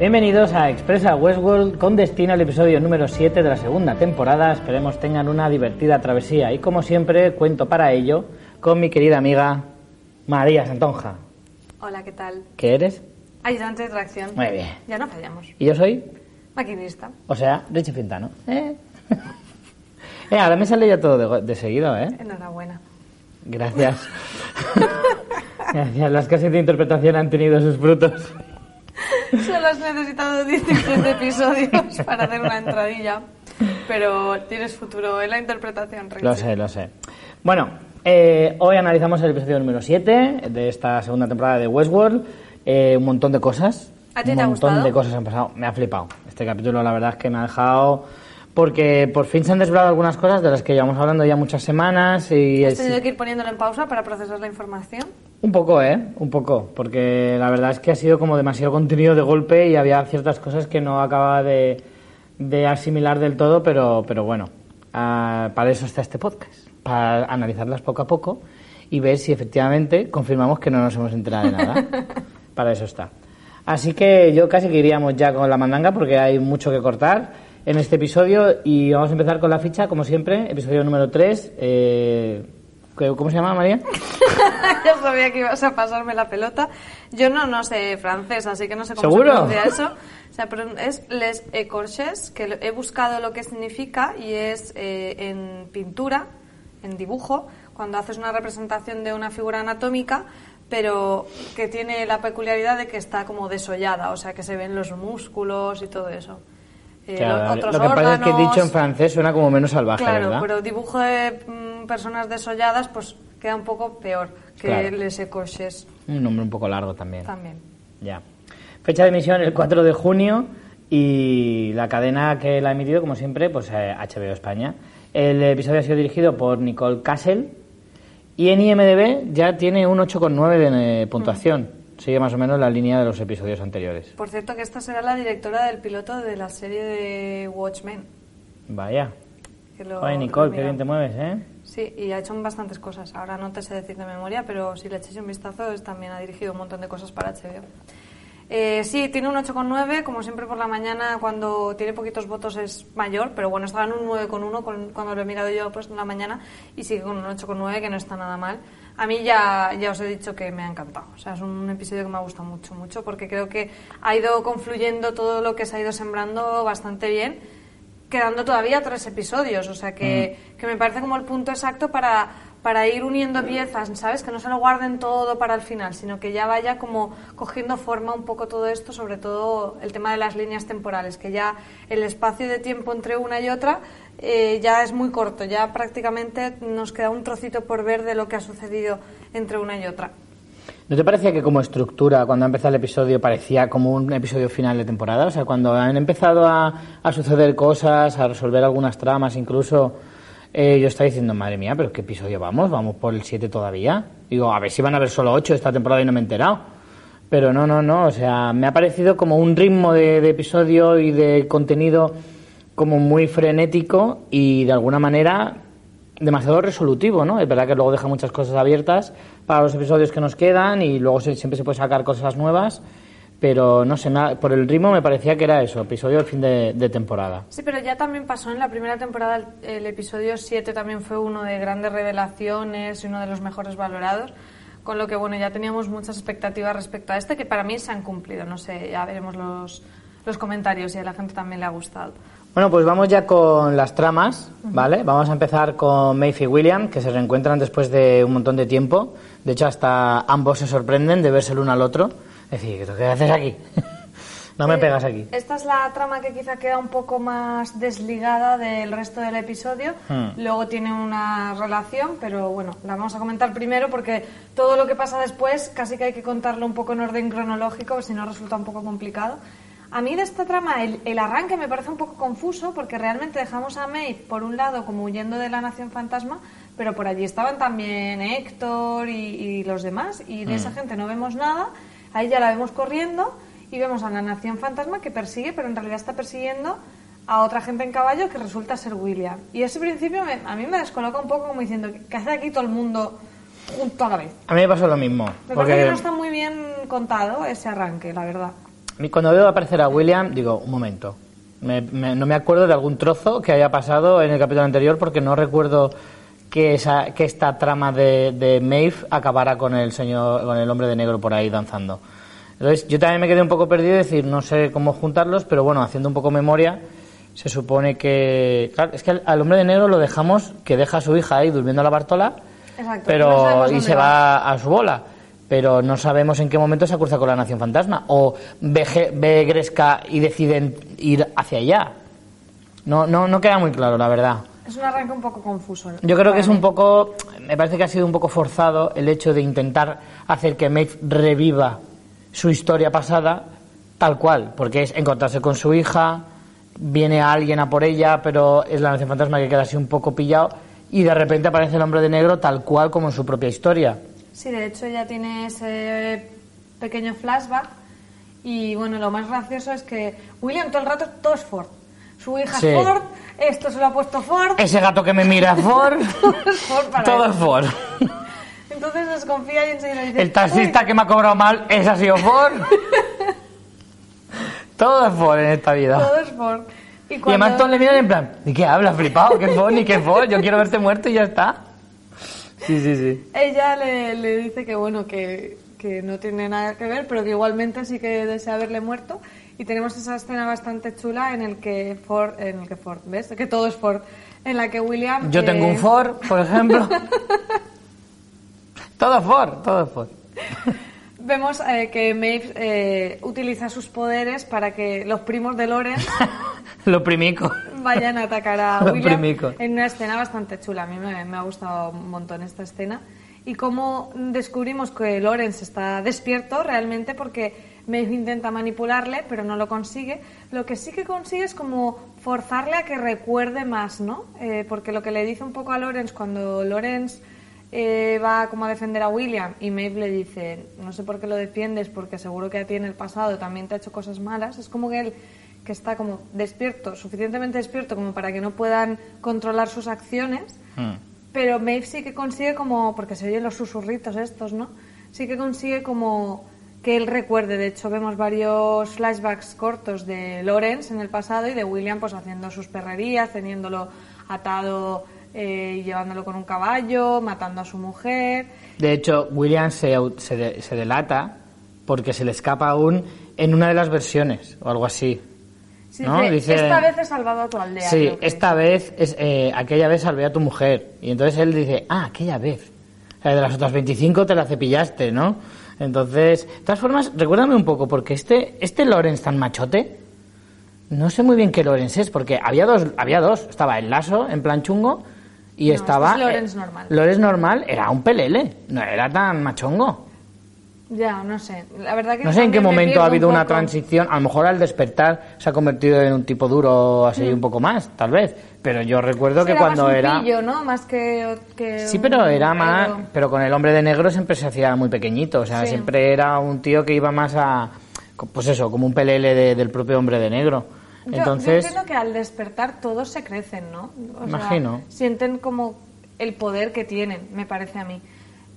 Bienvenidos a Expresa Westworld con destino al episodio número 7 de la segunda temporada. Esperemos tengan una divertida travesía y como siempre cuento para ello con mi querida amiga María Santonja. Hola, ¿qué tal? ¿Qué eres? Ayudante de tracción. Muy bien. Ya no fallamos. ¿Y yo soy? Maquinista. O sea, Richie Fintano. ¿Eh? eh, ahora me sale ya todo de, de seguido, ¿eh? Enhorabuena. Gracias. Gracias. Las clases de interpretación han tenido sus frutos. Solo has necesitado 17 episodios para hacer una entradilla. Pero tienes futuro en la interpretación, Richie. Lo sé, lo sé. Bueno, eh, hoy analizamos el episodio número 7 de esta segunda temporada de Westworld. Eh, un montón de cosas. ¿A ti un te ha montón gustado? de cosas han pasado. Me ha flipado. Este capítulo, la verdad es que me ha dejado. Porque por fin se han desvelado algunas cosas de las que llevamos hablando ya muchas semanas. Y ¿Has es- tenido que ir poniéndolo en pausa para procesar la información? Un poco, ¿eh? Un poco. Porque la verdad es que ha sido como demasiado contenido de golpe y había ciertas cosas que no acababa de, de asimilar del todo, pero, pero bueno, ah, para eso está este podcast. Para analizarlas poco a poco y ver si efectivamente confirmamos que no nos hemos enterado de nada. para eso está. Así que yo casi que iríamos ya con la mandanga porque hay mucho que cortar en este episodio y vamos a empezar con la ficha, como siempre, episodio número 3. Eh, ¿Cómo se llama, María? ya sabía que ibas a pasarme la pelota. Yo no, no sé francés, así que no sé cómo ¿Seguro? se pronuncia eso. O sea, pero es les écorches, que he buscado lo que significa y es eh, en pintura, en dibujo, cuando haces una representación de una figura anatómica, pero que tiene la peculiaridad de que está como desollada, o sea, que se ven los músculos y todo eso. Eh, Claro, lo- otros lo que pasa es que órganos. dicho en francés suena como menos salvaje, Claro, ¿verdad? pero dibujo de mm, personas desolladas, pues queda un poco peor que Claro. les écorches Un nombre un poco largo también. también. Ya. Fecha de emisión el 4 de junio y la cadena que la ha emitido, como siempre, pues eh, HBO España. El episodio ha sido dirigido por Nicole Castle y en IMDB ya tiene un 8,9 de eh, puntuación. Sigue más o menos la línea de los episodios anteriores. Por cierto, que esta será la directora del piloto de la serie de Watchmen. Vaya. que lo- Oye, Nicole, qué bien te mueves, ¿eh? Sí, y ha hecho bastantes cosas. Ahora no te sé decir de memoria, pero si le echéis un vistazo, es- también ha dirigido un montón de cosas para HBO. Eh, sí, tiene un 8,9, como siempre por la mañana, cuando tiene poquitos votos es mayor, pero bueno, estaba en un 9,1 con- cuando lo he mirado yo pues, en la mañana y sigue con un 8,9, que no está nada mal. A mí ya, ya os he dicho que me ha encantado. O sea, es un episodio que me ha gustado mucho, mucho, porque creo que ha ido confluyendo todo lo que se ha ido sembrando bastante bien quedando todavía tres episodios, o sea que, que me parece como el punto exacto para, para ir uniendo piezas, ¿sabes? Que no se lo guarden todo para el final, sino que ya vaya como cogiendo forma un poco todo esto, sobre todo el tema de las líneas temporales, que ya el espacio de tiempo entre una y otra eh, ya es muy corto, ya prácticamente nos queda un trocito por ver de lo que ha sucedido entre una y otra. ¿No te parecía que como estructura, cuando ha empezado el episodio, parecía como un episodio final de temporada? O sea, cuando han empezado a, a suceder cosas, a resolver algunas tramas, incluso, eh, yo estaba diciendo, madre mía, pero ¿qué episodio vamos? ¿Vamos por el 7 todavía? Digo, a ver si van a haber solo 8 esta temporada y no me he enterado. Pero no, no, no, o sea, me ha parecido como un ritmo de, de episodio y de contenido como muy frenético y de alguna manera demasiado resolutivo, ¿no? Es verdad que luego deja muchas cosas abiertas para los episodios que nos quedan y luego se- siempre se puede sacar cosas nuevas, pero no sé, me- por el ritmo me parecía que era eso, episodio del fin de, de temporada. Sí, pero ya también pasó en la primera temporada, el, el episodio 7 también fue uno de grandes revelaciones y uno de los mejores valorados, con lo que bueno, ya teníamos muchas expectativas respecto a este que para mí se han cumplido, no sé, ya veremos los, los comentarios y a la gente también le ha gustado. Bueno, pues vamos ya con las tramas, ¿vale? Vamos a empezar con Maeve y William, que se reencuentran después de un montón de tiempo. De hecho, hasta ambos se sorprenden de verse el uno al otro. Es decir, ¿qué haces aquí? no me pegas aquí. Esta es la trama que quizá queda un poco más desligada del resto del episodio. Hmm. Luego tiene una relación, pero bueno, la vamos a comentar primero porque todo lo que pasa después casi que hay que contarlo un poco en orden cronológico, si no resulta un poco complicado. A mí de esta trama el, el arranque me parece un poco confuso porque realmente dejamos a Maeve por un lado como huyendo de la Nación Fantasma, pero por allí estaban también Héctor y, y los demás y de esa gente no vemos nada. Ahí ya la vemos corriendo y vemos a la Nación Fantasma que persigue, pero en realidad está persiguiendo a otra gente en caballo que resulta ser William. Y ese principio me- a mí me descoloca un poco como diciendo, ¿qué hace aquí todo el mundo junto a la vez? A mí me pasó lo mismo. Me parece Porque que no está muy bien contado ese arranque, la verdad. Cuando veo aparecer a William, digo, un momento. Me- me- no me acuerdo de algún trozo que haya pasado en el capítulo anterior porque no recuerdo que, esa, que esta trama de, de Maeve acabara con el señor, con el hombre de negro por ahí danzando. Entonces yo también me quedé un poco perdido, es decir, no sé cómo juntarlos, pero bueno, haciendo un poco memoria, se supone que... Claro, es que al, hombre de negro lo dejamos que deja a su hija ahí durmiendo a la Bartola, Exacto, pero y se va. va a su bola. Pero no sabemos en qué momento se cruza con la Nación Fantasma. O ve, Gresca y deciden ir hacia allá. No, no, no queda muy claro, la verdad. Es un arranque un poco confuso. ¿no? Yo creo que es un poco, me parece que ha sido un poco forzado el hecho de intentar hacer que Maeve reviva su historia pasada tal cual, porque es encontrarse con su hija, viene alguien a por ella, pero es la nación fantasma que queda así un poco pillado y de repente aparece el hombre de negro tal cual como en su propia historia. Sí, de hecho ella tiene ese pequeño flashback y bueno, lo más gracioso es que William todo el rato todo es Ford. Su hija Sí. es Ford, esto se lo ha puesto Ford, Ese gato que me mira Ford, todo es Ford para todo él. es Ford. Entonces desconfía y enseguida dice, El taxista "Uy, que me ha cobrado mal, ese ha sido Ford. Todo es Ford en esta vida. todo es Ford. Y, Y cuando- además todos le miran en plan, ¿de qué hablas, flipado? ¿Qué Ford ni qué Ford? Yo quiero verte muerto y ya está. Sí, sí, sí. ella le, le dice que bueno, que, que no tiene nada que ver, pero que igualmente sí que desea haberle muerto. Y tenemos esa escena bastante chula en el que Ford, en el que Ford, ¿ves? Que todo es Ford. En la que William... Yo tengo eh, un Ford, por ejemplo. Todo es Ford, todo es Ford. Vemos eh, que Maeve eh, utiliza sus poderes para que los primos de Loren Lo primico. Vayan a atacar a William en una escena bastante chula. A mí me, me ha gustado un montón esta escena. Y cómo descubrimos que Lorenz está despierto realmente porque Maeve intenta manipularle, pero no lo consigue. Lo que sí que consigue es como forzarle a que recuerde más, ¿no? Eh, porque lo que le dice un poco a Lorenz cuando Lorenz eh, va como a defender a William y Maeve le dice, no sé por qué lo defiendes, porque seguro que a ti en el pasado también te ha hecho cosas malas. Es como que él que está como despierto, suficientemente despierto como para que no puedan controlar sus acciones, Mm. pero Maeve sí que consigue como, porque se oyen los susurritos estos, ¿no? Sí que consigue como que él recuerde. De hecho, vemos varios flashbacks cortos de Lawrence en el pasado y de William pues haciendo sus perrerías, teniéndolo atado eh, y llevándolo con un caballo, matando a su mujer. De hecho, William se, se, de- se delata porque se le escapa aún en una de las versiones o algo así. Sí, ¿No? dice, Dice- esta vez he salvado a tu aldea. Sí, esta vez, es, eh, aquella vez salvé a tu mujer. Y entonces él dice, ah, aquella vez. O sea, de las otras 25 te la cepillaste, ¿no? Entonces, de todas formas, recuérdame un poco, porque este, este Lorenz tan machote, no sé muy bien qué Lorenz es, porque había dos, había dos. Estaba el lazo, en plan chungo, y No, estaba... este es Lorenz normal. Lorenz normal era un pelele, no era tan machongo. Ya, no sé. La verdad que No sé en qué momento ha un habido una transición. A lo mejor al despertar se ha convertido en un tipo duro, así Mm. un poco más, tal vez. Pero yo recuerdo que Era cuando más un era. pillo, ¿no? Más que, que Sí, pero era más. Pero con el hombre de negro siempre se hacía muy pequeño. O sea, Sí. siempre era un tío que iba más a. Pues eso, como un pelele de- del propio hombre de negro. Yo- Entonces. Yo entiendo que al despertar todos se crecen, ¿no? O sea, Imagino. sienten como el poder que tienen, me parece a mí.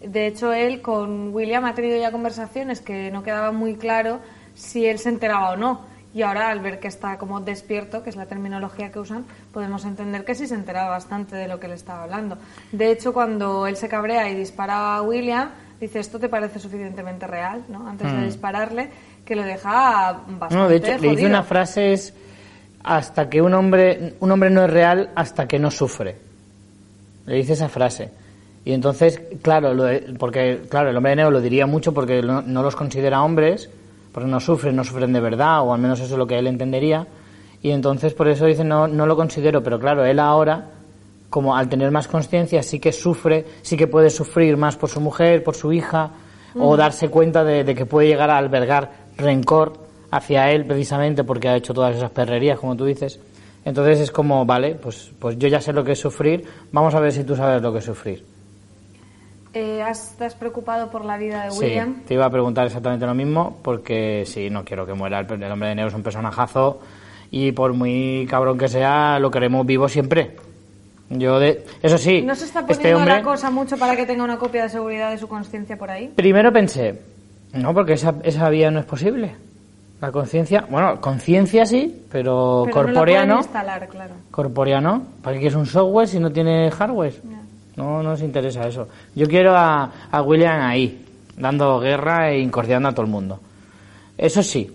De hecho, él con William ha tenido ya conversaciones que no quedaba muy claro si él se enteraba o no. Y ahora, al ver que está como despierto, que es la terminología que usan, podemos entender que sí se enteraba bastante de lo que le estaba hablando. De hecho, cuando él se cabrea y dispara a William, dice, esto te parece suficientemente real, ¿no? Antes de dispararle, que le deja bastante No, de hecho, le dice una frase es hasta que un hombre, un hombre no es real hasta que no sufre. Le dice esa frase. Y entonces, claro, lo de- porque claro, el hombre de negro lo diría mucho porque no, no los considera hombres, porque no sufren, no sufren de verdad, o al menos eso es lo que él entendería. Y entonces por eso dice no, no lo considero, pero claro, él ahora, como al tener más conciencia, sí que sufre, sí que puede sufrir más por su mujer, por su hija, o darse cuenta de, de que puede llegar a albergar rencor hacia él precisamente porque ha hecho todas esas perrerías, como tú dices. Entonces es como, vale, pues, pues yo ya sé lo que es sufrir, vamos a ver si tú sabes lo que es sufrir. Eh, ¿has, ¿Te has preocupado por la vida de Sí, William? te iba a preguntar exactamente lo mismo porque sí, no quiero que muera. El, el hombre de negro es un personajazo y por muy cabrón que sea, lo queremos vivo siempre. Yo de, eso sí, ¿No se está poniendo este hombre, la cosa mucho para que tenga una copia de seguridad de su conciencia por ahí? primero pensé, no, porque esa, esa vía no es posible. La conciencia, bueno, conciencia sí, pero, Pero corpórea no. no. instalar, claro. Corpórea no. ¿Para qué es un software si no tiene hardware? No nos interesa eso. Yo quiero a, a William ahí, dando guerra e incordiando a todo el mundo. Eso sí,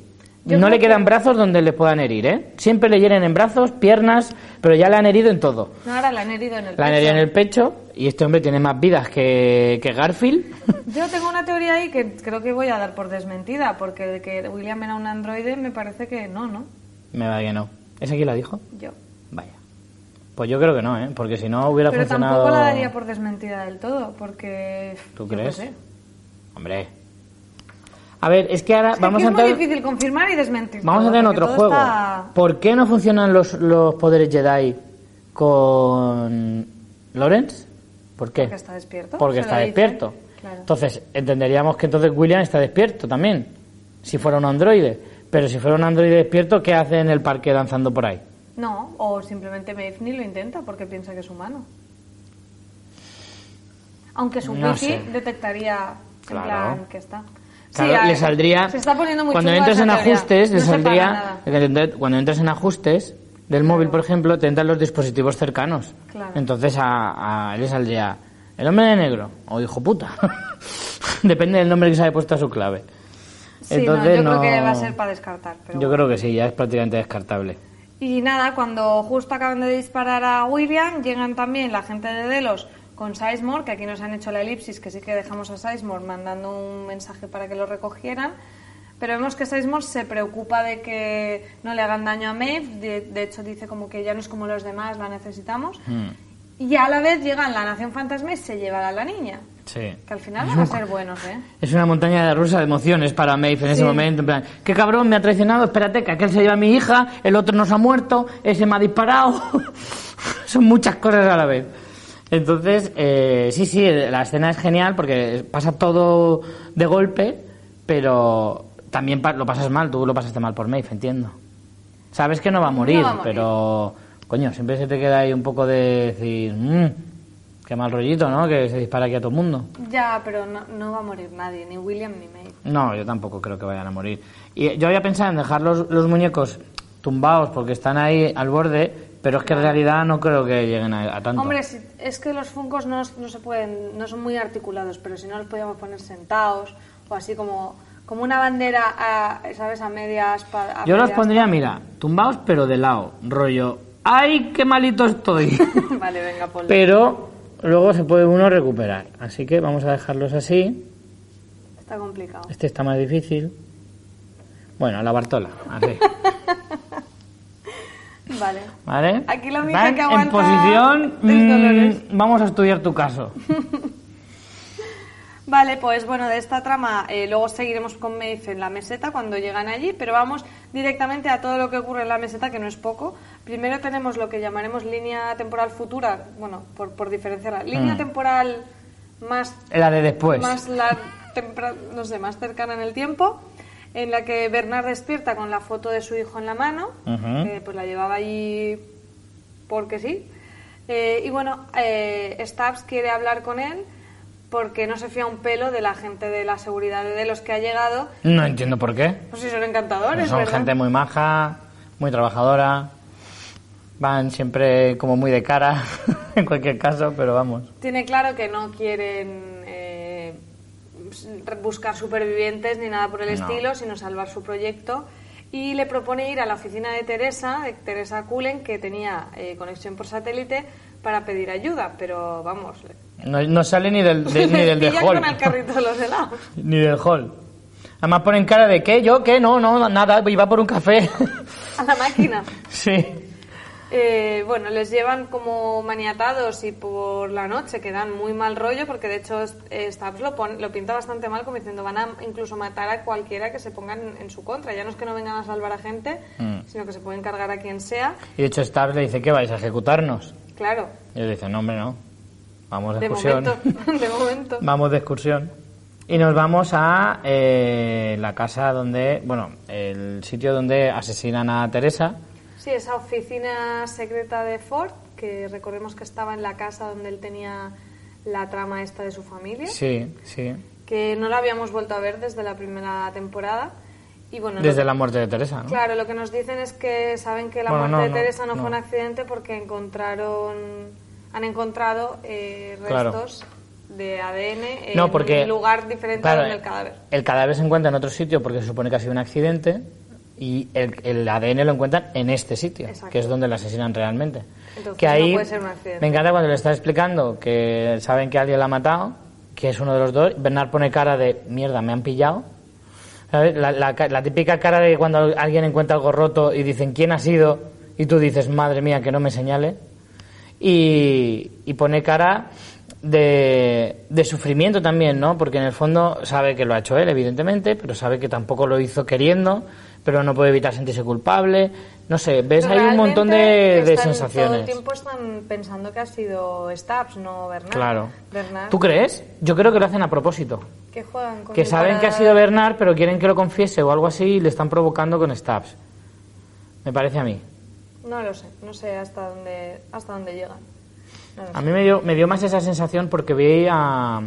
Yo no le quedan que- brazos donde le puedan herir, ¿eh? Siempre le hieren en brazos, piernas, pero ya le han herido en todo. No, ahora la han herido en el Le han pecho. herido en el pecho y este hombre tiene más vidas que, que Garfield. Yo tengo una teoría ahí que creo que voy a dar por desmentida, porque de que William era un androide me parece que no, ¿no? Me va que no. ¿Ese quién la dijo? Yo. Pues yo creo que no, ¿eh? Porque si no hubiera Pero funcionado... tampoco la daría por desmentida del todo, porque... ¿Tú yo crees? sé. Hombre. A ver, es que ahora Es que vamos aquí a es muy entrar... difícil confirmar y desmentir. Vamos a tener porque otro juego. está- ¿Por qué no funcionan los, los poderes Jedi con Lawrence? ¿Por qué? Porque está despierto. Porque se está despierto. Claro. Entonces, entenderíamos que entonces William está despierto también, si fuera un androide. Pero si fuera un androide despierto, ¿qué hace en el parque danzando por ahí? No, o simplemente Maeve ni lo intenta porque piensa que es humano. Aunque su No sé. detectaría en Claro. plan que está. Claro, le saldría... Se está poniendo muy Cuando esa en teoría. ajustes, le No saldría... Cuando entres en ajustes del móvil, por ejemplo, te entran los dispositivos cercanos. Claro. Entonces a, a él le saldría el hombre de negro o hijo puta. Depende del nombre que se haya puesto a su clave. Sí, Entonces, no, yo creo que va a ser para descartar. Pero Yo bueno. creo que sí, ya es prácticamente descartable. Y nada, cuando justo acaban de disparar a William, llegan también la gente de Delos con Sizemore, que aquí nos han hecho la elipsis, que sí que dejamos a Sizemore mandando un mensaje para que lo recogieran. Pero vemos que Sizemore se preocupa de que no le hagan daño a Maeve. De, de hecho, dice como que ya no es como los demás, la necesitamos. Hmm. Y a la vez llegan la Nación Fantasma y se llevan a la niña. Sí. Que al final van a ser buenos, ¿eh? Es una montaña de rusa de emociones para Maeve en ese Sí. momento. En plan, qué cabrón, me ha traicionado, espérate, que aquel se lleva a mi hija, el otro nos ha muerto, ese me ha disparado. Son muchas cosas a la vez. Entonces, eh, sí, sí, la escena es genial porque pasa todo de golpe, pero también lo pasas mal, tú lo pasaste mal por Maeve, entiendo. Sabes que no va a morir, va a morir. pero, coño, siempre se te queda ahí un poco de decir, "Mm, qué mal rollito, ¿no? Que se dispara aquí a todo el mundo. Ya, pero no, no va a morir nadie, ni William ni Maeve. No, yo tampoco creo que vayan a morir. Y yo había pensado en dejar los, los muñecos tumbados porque están ahí al borde, pero es que en realidad no creo que lleguen a, a tanto. Hombre, si- es que los funcos no, no se pueden, no son muy articulados, pero si no los podíamos poner sentados o así como, como una bandera, a, ¿sabes? A medias. a yo los pondría, mira, tumbados pero de lado, rollo, ¡ay, qué malito estoy! vale, venga, ponle. pero luego se puede uno recuperar. Así que vamos a dejarlos así. Está complicado. Este está más difícil. Bueno, la Bartola, así. Vale. ¿Vale? Aquí la única Van que En aguanta posición, es mm, vamos a estudiar tu caso. Vale, pues bueno, de esta trama eh, luego seguiremos con Maeve en la meseta cuando llegan allí, pero vamos directamente a todo lo que ocurre en la meseta, que no es poco. Primero tenemos lo que llamaremos línea temporal futura, bueno, por, por diferenciarla. Línea Mm. temporal más La de después. más la no sé, más cercana en el tiempo, en la que Bernard despierta con la foto de su hijo en la mano, que pues la llevaba allí porque sí. Eh, y bueno, eh, Stubbs quiere hablar con él porque no se fía un pelo de la gente de la seguridad de los que ha llegado. No entiendo por qué. Pues sí, son encantadores, Son ¿verdad? gente muy maja, muy trabajadora. Van siempre como muy de cara, en cualquier caso, pero vamos. Tiene claro que no quieren eh, buscar supervivientes ni nada por el No. estilo, sino salvar su proyecto. Y le propone ir a la oficina de Teresa, de Teresa Cullen, que tenía eh, conexión por satélite, para pedir ayuda. Pero vamos, No, no sale ni del, de, ni del de hall. con el carrito de los helados. Ni del hall. Además ponen cara de ¿qué? ¿Yo qué? No, no, nada, iba por un café. A la máquina. sí. Eh, bueno, les llevan como maniatados y por la noche que dan muy mal rollo porque de hecho eh, Stubbs lo, pon- lo pinta bastante mal como diciendo van a incluso matar a cualquiera que se pongan en, su contra. Ya no es que no vengan a salvar a gente, Mm. sino que se pueden cargar a quien sea. Y de hecho Stubbs le dice, ¿qué vais a ejecutarnos? Claro, Y él dice, no, hombre, no. Vamos de de excursión. momento, de momento. Vamos de excursión. Y nos vamos a eh, la casa donde, bueno, el sitio donde asesinan a Teresa. Sí, esa oficina secreta de Ford, que recordemos que estaba en la casa donde él tenía la trama esta de su familia, Sí, sí. que no la habíamos vuelto a ver desde la primera temporada. Y bueno, Desde lo- la muerte de Teresa, ¿no? Claro, lo que nos dicen es que saben que la Bueno, muerte no, de Teresa no, no. fue un accidente porque encontraron, han encontrado eh, Claro. restos de ADN en porque... un lugar diferente claro, del cadáver. El cadáver se encuentra en otro sitio porque se supone que ha sido un accidente y el, el ADN lo encuentran en este sitio, Exacto. que es donde lo asesinan realmente. Entonces, que no ahí puede ser un accidente. me encanta cuando le está explicando que saben que alguien la ha matado, que es uno de los dos. Bernard pone cara de mierda, me han pillado. ¿Sabes? La, la ca- la típica cara de cuando alguien encuentra algo roto y dicen quién ha sido y tú dices madre mía que no me señale y, y pone cara de, de sufrimiento también, ¿no? Porque en el fondo sabe que lo ha hecho él, evidentemente, pero sabe que tampoco lo hizo queriendo, pero no puede evitar sentirse culpable. No sé, ves Pero ahí un montón de, realmente de están- Todo el sensaciones. tiempo están pensando que ha sido Stubbs, no Bernard. Claro. Bernard, ¿Tú crees? Yo creo que lo hacen a propósito. que juegan con Que saben que ha sido Bernard, pero quieren que lo confiese o algo así y le están provocando con stabs. Me parece a mí. No lo sé, no sé hasta dónde, hasta dónde llegan. No A sé. mí me dio, me dio más esa sensación porque vi a,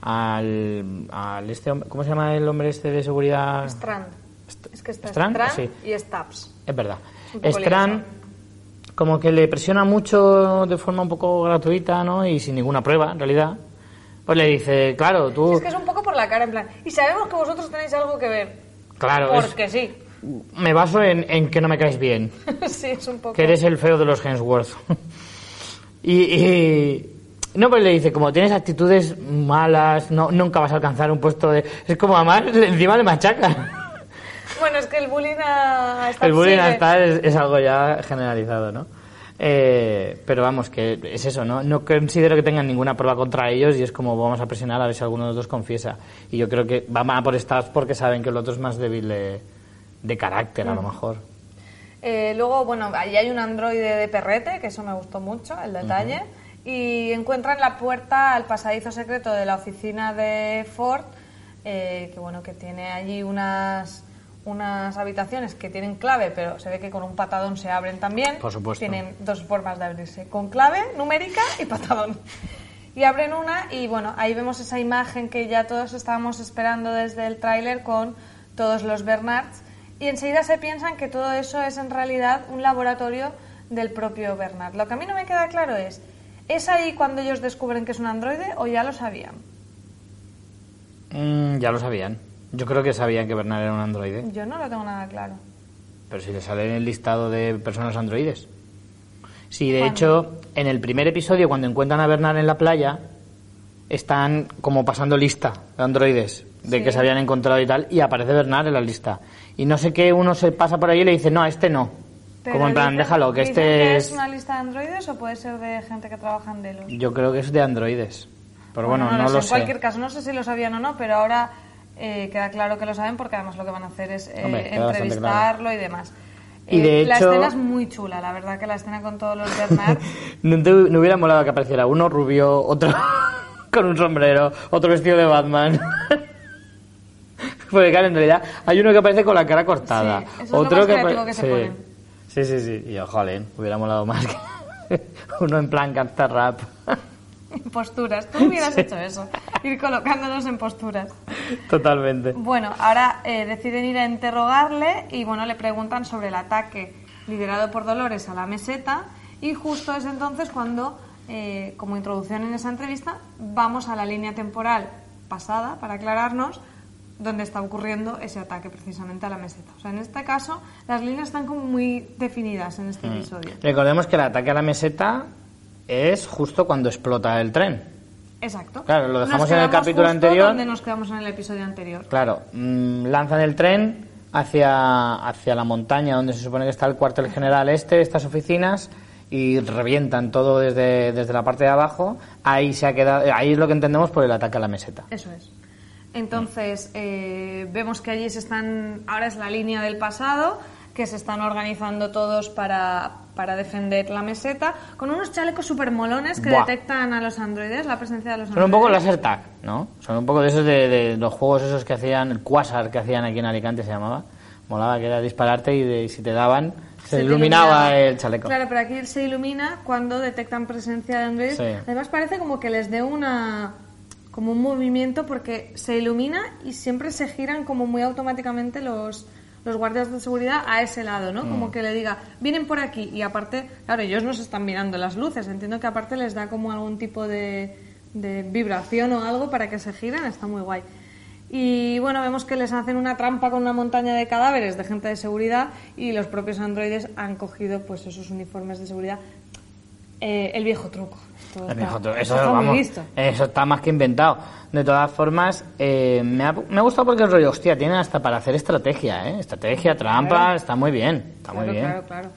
al, al este hombre, ¿cómo se llama el hombre este de seguridad? Strand. Es que está Strand, Strand, sí. y Stubbs. Es verdad. poco Strand como que le presiona mucho de forma un poco gratuita, ¿no? Y sin ninguna prueba, en realidad. Pues le dice, claro, tú... Es que es un poco por la cara, en plan. Y sabemos que vosotros tenéis algo que ver. Claro, es- Porque sí. me baso en, en que no me caes bien. sí, es un poco. que eres el feo de los Hemsworth. y, y- no, pues le dice, como tienes actitudes malas, no, nunca vas a alcanzar un puesto de... Es como además encima le machaca. Bueno, es que el bullying a El bullying sigue. hasta es, es algo ya generalizado, ¿no? Eh, pero vamos, que es eso, ¿no? No considero que tengan ninguna prueba contra ellos y es como vamos a presionar a ver si alguno de los dos confiesa. Y yo creo que van a por Stabs porque saben que el otro es más débil de, de carácter, a lo mejor. Eh, luego, bueno, ahí hay un androide de perrete, que eso me gustó mucho, el detalle. Y encuentran la puerta al pasadizo secreto de la oficina de Ford, eh, que bueno, que tiene allí unas, unas habitaciones que tienen clave, pero se ve que con un patadón se abren también. Por supuesto. Tienen dos formas de abrirse, con clave numérica y patadón. Y abren una y bueno, ahí vemos esa imagen que ya todos estábamos esperando desde el tráiler con todos los Bernards y enseguida se piensan que todo eso es en realidad un laboratorio del propio Bernard. Lo que a mí no me queda claro es, ¿es ahí cuando ellos descubren que es un androide o ya lo sabían? Mm, ya lo sabían. Yo creo que sabían que Bernard era un androide. Yo no lo tengo nada claro. Pero si le sale en el listado de personas androides. Sí, de ¿Cuándo? hecho, en el primer episodio, cuando encuentran a Bernard en la playa, están como pasando lista de androides de Sí. que se habían encontrado y tal, y aparece Bernard en la lista. Y no sé qué, uno se pasa por ahí y le dice, no, a este no. Pero como en plan, dicen- déjalo, que este que es... es una lista de androides o puede ser de gente que trabaja en Delos? Yo creo que es de androides. Pero bueno, no, lo sé. En cualquier caso, no sé si lo sabían o no, pero ahora eh, queda claro que lo saben porque además lo que van a hacer es eh, Hombre, entrevistarlo y demás. Y Eh, de La hecho- escena es muy chula, la verdad que la escena con todos los Bernard. ¿No, te- no hubiera molado que apareciera uno rubio, otro con un sombrero, otro vestido de Batman? Porque claro, en realidad hay uno que aparece con la cara cortada. Sí, eso es lo otro más que que se sí. ponen. sí, sí, sí. Y ojalá, hubiera molado más que uno en plan canta rap. Posturas. Tú hubieras hecho eso. ir colocándonos en posturas. Totalmente. Bueno, ahora eh, deciden ir a interrogarle y bueno, le preguntan sobre el ataque liderado por Dolores a la meseta y justo es entonces cuando, eh, como introducción en esa entrevista, vamos a la línea temporal pasada para aclararnos donde está ocurriendo ese ataque precisamente a la meseta. O sea, en este caso, las líneas están como muy definidas en este episodio. Recordemos que el ataque a la meseta es justo cuando explota el tren. Exacto. Claro, lo dejamos en el capítulo justo anterior. donde nos quedamos en el episodio anterior. Claro, mm, lanzan el tren hacia, hacia la montaña donde se supone que está el cuartel general este, estas oficinas, y revientan todo desde, desde la parte de abajo. Ahí se ha quedado, ahí es lo que entendemos por el ataque a la meseta. Eso es. Entonces, eh, vemos que allí se están, ahora es la línea del pasado, que se están organizando todos para, para defender la meseta, con unos chalecos super molones que Buah. detectan a los androides, la presencia de los Son un poco androides. laser tag, ¿no? Son un poco de esos de, de los juegos esos que hacían, el Quasar que hacían aquí en Alicante se llamaba. Molaba que era dispararte y, de- y si te daban se, iluminaba el chaleco. Claro, pero aquí se ilumina cuando detectan presencia de androides. Sí. Además parece como que les dé una como un movimiento porque se ilumina y siempre se giran como muy automáticamente los los guardias de seguridad a ese lado, ¿no? Mm. Como que le diga, vienen por aquí y aparte, claro, ellos nos están mirando las luces, entiendo que aparte les da como algún tipo de, de vibración o algo para que se giren, está muy guay. Y bueno, vemos que les hacen una trampa con una montaña de cadáveres de gente de seguridad y los propios androides han cogido pues esos uniformes de seguridad. Eh, el viejo truco. Esto El viejo truco. Eso, está muy vamos, visto. eso está más que inventado. De todas formas, eh, me, ha, me ha gustado porque el rollo, hostia, tienen hasta para hacer estrategia, ¿eh? Estrategia, trampa, Claro. está muy bien. Está muy bien. claro, claro.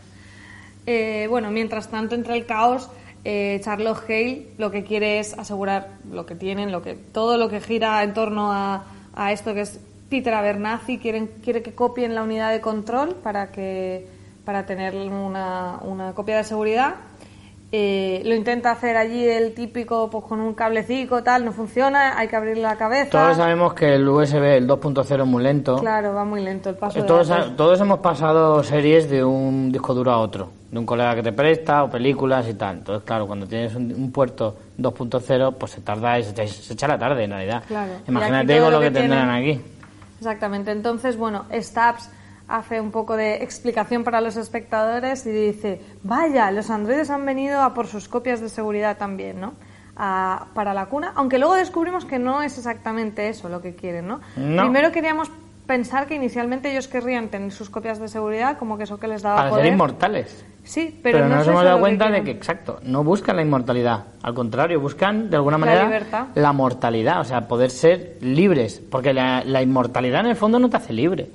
Eh, bueno, mientras tanto, entre el caos, eh, Charlotte Hale lo que quiere es asegurar lo que tienen, lo que todo lo que gira en torno a, a esto que es Peter Abernathy, quieren, quiere que copien la unidad de control para que para tener una, una copia de seguridad. Eh, lo intenta hacer allí el típico, pues con un cablecito, tal, no funciona, hay que abrirle la cabeza. Todos sabemos que el USB, el 2.0 es muy lento. Claro, va muy lento el paso Eh, Todos, todos hemos pasado series de un disco duro a otro, de un colega que te presta o películas y tal. Entonces, claro, cuando tienes un, un puerto 2.0, pues se tarda y se, echa- se echa la tarde en realidad. Claro. Imagínate con lo lo que, que tendrán tienen- aquí. Exactamente. Entonces, bueno, Stabs hace un poco de explicación para los espectadores y dice, vaya, los androides han venido a por sus copias de seguridad también, ¿no? A- para la cuna, aunque luego descubrimos que no es exactamente eso lo que quieren, ¿no? No. Primero queríamos pensar que inicialmente ellos querrían tener sus copias de seguridad, como que eso que les daba Para poder. ser inmortales. Sí, pero, Pero, no nos hemos dado que cuenta de que, exacto, no buscan la inmortalidad. Al contrario, buscan de alguna La manera libertad. la mortalidad, o sea, poder ser libres. Porque la, la inmortalidad en el fondo no te hace libre.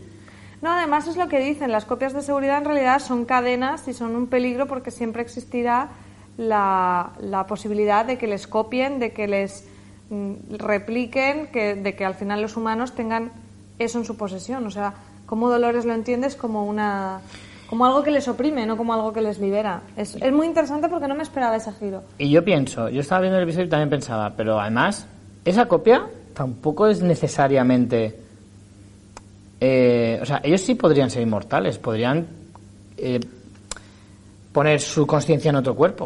No, además es lo que dicen, las copias de seguridad en realidad son cadenas y son un peligro porque siempre existirá la, la posibilidad de que les copien, de que les mm, repliquen, que, de que al final los humanos tengan eso en su posesión. O sea, como Dolores lo entiendes como una como algo que les oprime, no como algo que les libera. Es, es muy interesante porque no me esperaba ese giro. Y yo pienso, yo estaba viendo el episodio y también pensaba, pero además, esa copia tampoco es necesariamente. Eh, o sea, ellos sí podrían ser inmortales, podrían eh, poner su conciencia en otro cuerpo.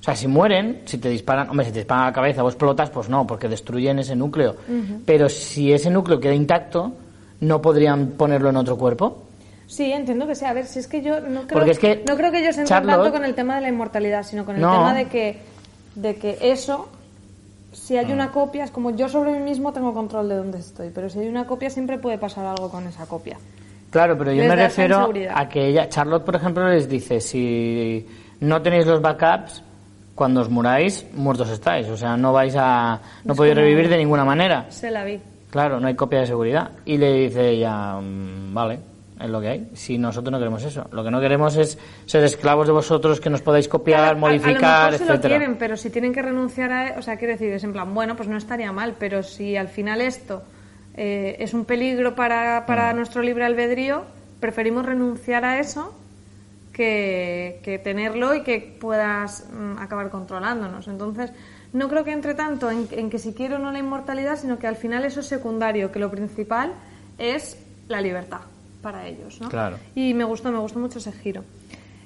O sea, si mueren, si te disparan, hombre, si te disparan a la cabeza o explotas, pues no, porque destruyen ese núcleo. Pero si ese núcleo queda intacto, no podrían ponerlo en otro cuerpo. Sí, entiendo que sí. A ver, si es que yo no creo, es que no creo que ellos entren Charlotte- tanto con el tema de la inmortalidad, sino con el No. tema de que, de que eso, si Ah. hay una copia, es como yo sobre mí mismo tengo control de dónde estoy, pero si hay una copia siempre puede pasar algo con esa copia. Claro, pero yo Les me refiero a que ella, Charlotte, por ejemplo, les dice, si no tenéis los backups, cuando os muráis, muertos estáis. O sea, no vais a, no Es podéis revivir de ninguna manera. Se la vi. Claro, no hay copia de seguridad. Y le dice ella, "Mm, vale, es lo que hay. Si nosotros no queremos eso. Lo que no queremos es ser esclavos de vosotros, que nos podáis copiar, Claro, a- modificar, a, lo mejor sí lo quieren, pero si tienen que renunciar a... O sea, quiero decir, es en plan, bueno, pues no estaría mal, pero si al final esto eh, es un peligro para, para Mm. nuestro libre albedrío, preferimos renunciar a eso que, que tenerlo y que puedas mm, acabar controlándonos. Entonces, no creo que entre tanto en, en que si quiero o no la inmortalidad, sino que al final eso es secundario, que lo principal es la libertad para ellos. ¿no? Claro. Y me gustó, me gustó mucho ese giro.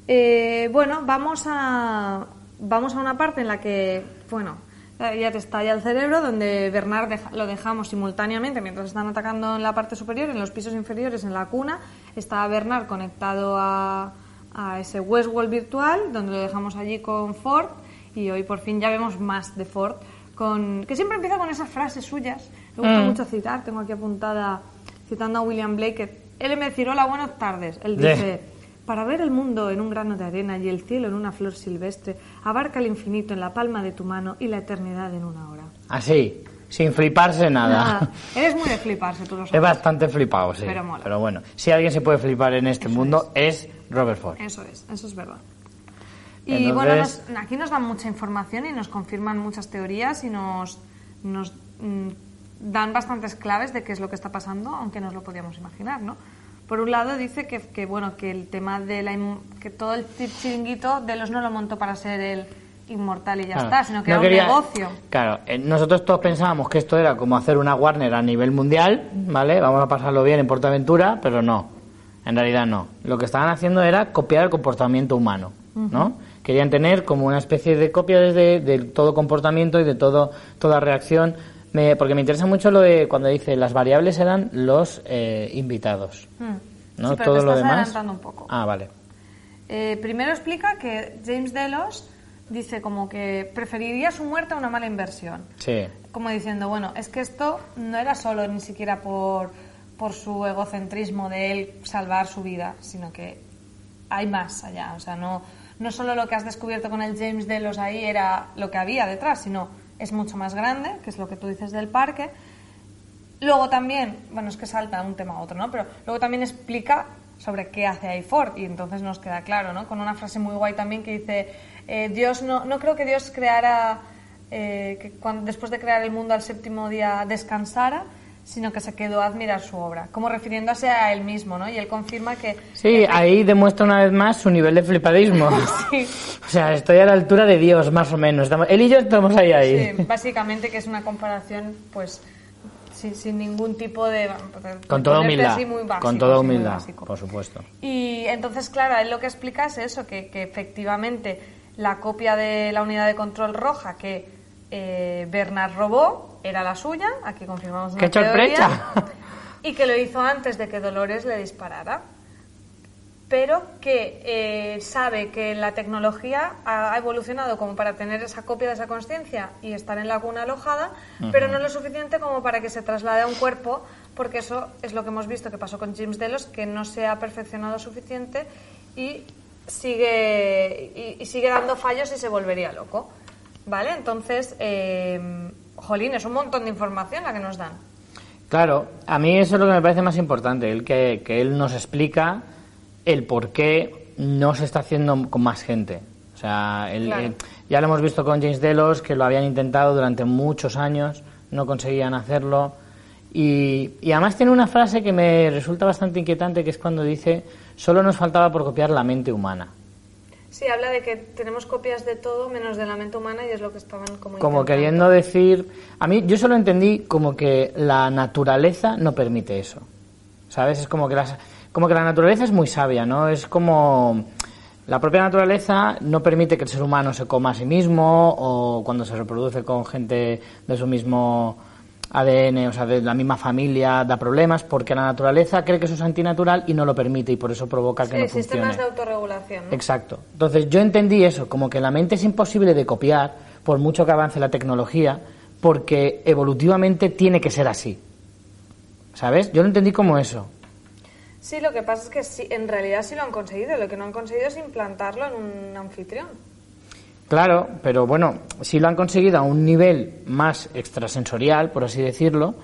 Eh, bueno, vamos a, vamos a una parte en la que, bueno, eh, ya te estalla el cerebro, donde Bernard deja- lo dejamos simultáneamente mientras están atacando en la parte superior, en los pisos inferiores, en la cuna. Está Bernard conectado a, a ese Westworld virtual, donde lo dejamos allí con Ford. Y hoy por fin ya vemos más de Ford, con, que siempre empieza con esas frases suyas. Me gusta mucho citar, tengo aquí apuntada, citando a William Blake, que él me decía, hola, buenas tardes. Él De- dice, para ver el mundo en un grano de arena y el cielo en una flor silvestre, abarca el infinito en la palma de tu mano y la eternidad en una hora. Así, sin fliparse nada. Nada. Eres muy de fliparse, tú lo Es sabes. bastante flipado, sí. Pero mola. bueno, si alguien se puede flipar en este mundo es Robert Ford. Eso es, eso es verdad. Y Entonces- bueno, nos- aquí nos dan mucha información y nos confirman muchas teorías y nos, nos mm, dan bastantes claves de qué es lo que está pasando, aunque nos lo podíamos imaginar, ¿no? Por un lado dice que, que, bueno que el tema de la que todo el chi- chiringuito de los no lo montó para ser el inmortal y ya Claro. está, sino que No era quería- un negocio. Claro, eh, nosotros todos pensábamos que esto era como hacer una Warner a nivel mundial, ¿vale? Vamos a pasarlo bien en Portaventura, pero no. En realidad no. Lo que estaban haciendo era copiar el comportamiento humano, ¿no? Querían tener como una especie de copia desde de todo comportamiento y de todo toda reacción. Me- porque me interesa mucho lo de cuando dice las variables eran los eh, invitados, Mm. ¿no? Sí, pero todo te lo demás. adelantando un poco. Ah, vale. Eh, primero explica que James Delos dice como que preferiría su muerte a una mala inversión. Sí. Como diciendo, bueno, es que esto no era solo ni siquiera por, por su egocentrismo de él salvar su vida, sino que hay más allá. O sea, no, no solo lo que has descubierto con el James Delos ahí era lo que había detrás, sino es mucho más grande, que es lo que tú dices del parque. Luego también, bueno, es que salta un tema a otro, ¿no? Pero luego también explica sobre qué hace ahí Ford y entonces nos queda claro, ¿no? Con una frase muy guay también que dice, eh, Dios no, no creo que Dios creara, eh, que cuando, después de crear el mundo al séptimo día descansara, sino que se quedó a admirar su obra, como refiriéndose a él mismo, ¿no? Y él confirma que... Sí, que- ahí demuestra una vez más su nivel de flipadismo. Sí. O sea, estoy a la altura de Dios, más o menos. Estamos- él y yo estamos ahí, ahí. Sí, básicamente que es una comparación, pues, sin, sin ningún tipo de... Con toda humildad. muy básico, con toda humildad, por supuesto. Y entonces, claro, él lo que explica es eso, que, que efectivamente la copia de la unidad de control roja que eh, Bernard robó era la suya, aquí confirmamos una ¡Qué teoría, sorpresa! y que lo hizo antes de que Dolores le disparara. Pero que eh, sabe que la tecnología ha evolucionado como para tener esa copia de esa conciencia y estar en la cuna alojada, pero no lo suficiente como para que se traslade a un cuerpo, porque eso es lo que hemos visto que pasó con James Delos, que no se ha perfeccionado suficiente y sigue, y, y sigue dando fallos y se volvería loco. ¿Vale? Entonces, eh, jolín, es un montón de información la que nos dan. Claro, a mí eso es lo que me parece más importante, el que, que él nos explica el por qué no se está haciendo con más gente. O sea, él- Claro. él- ya lo hemos visto con James Delos, que lo habían intentado durante muchos años, no conseguían hacerlo. Y, y además tiene una frase que me resulta bastante inquietante, que es cuando dice, solo nos faltaba por copiar la mente humana. Sí, habla de que tenemos copias de todo menos de la mente humana y es lo que estaban como Como intentando. queriendo decir, a mí yo solo entendí como que la naturaleza no permite eso. ¿Sabes? Es como que las como que la naturaleza es muy sabia, ¿no? Es como la propia naturaleza no permite que el ser humano se coma a sí mismo o cuando se reproduce con gente de su mismo ADN, o sea, de la misma familia, da problemas porque la naturaleza cree que eso es antinatural y no lo permite y por eso provoca que no funcione. sistemas de autorregulación. ¿no? Exacto. Entonces yo entendí eso, como que la mente es imposible de copiar por mucho que avance la tecnología, porque evolutivamente tiene que ser así. ¿Sabes? Yo lo entendí como eso. Sí, lo que pasa es que sí, en realidad sí lo han conseguido. Lo que no han conseguido es implantarlo en un anfitrión. Claro, pero bueno, sí lo han conseguido a un nivel más extrasensorial, por así decirlo,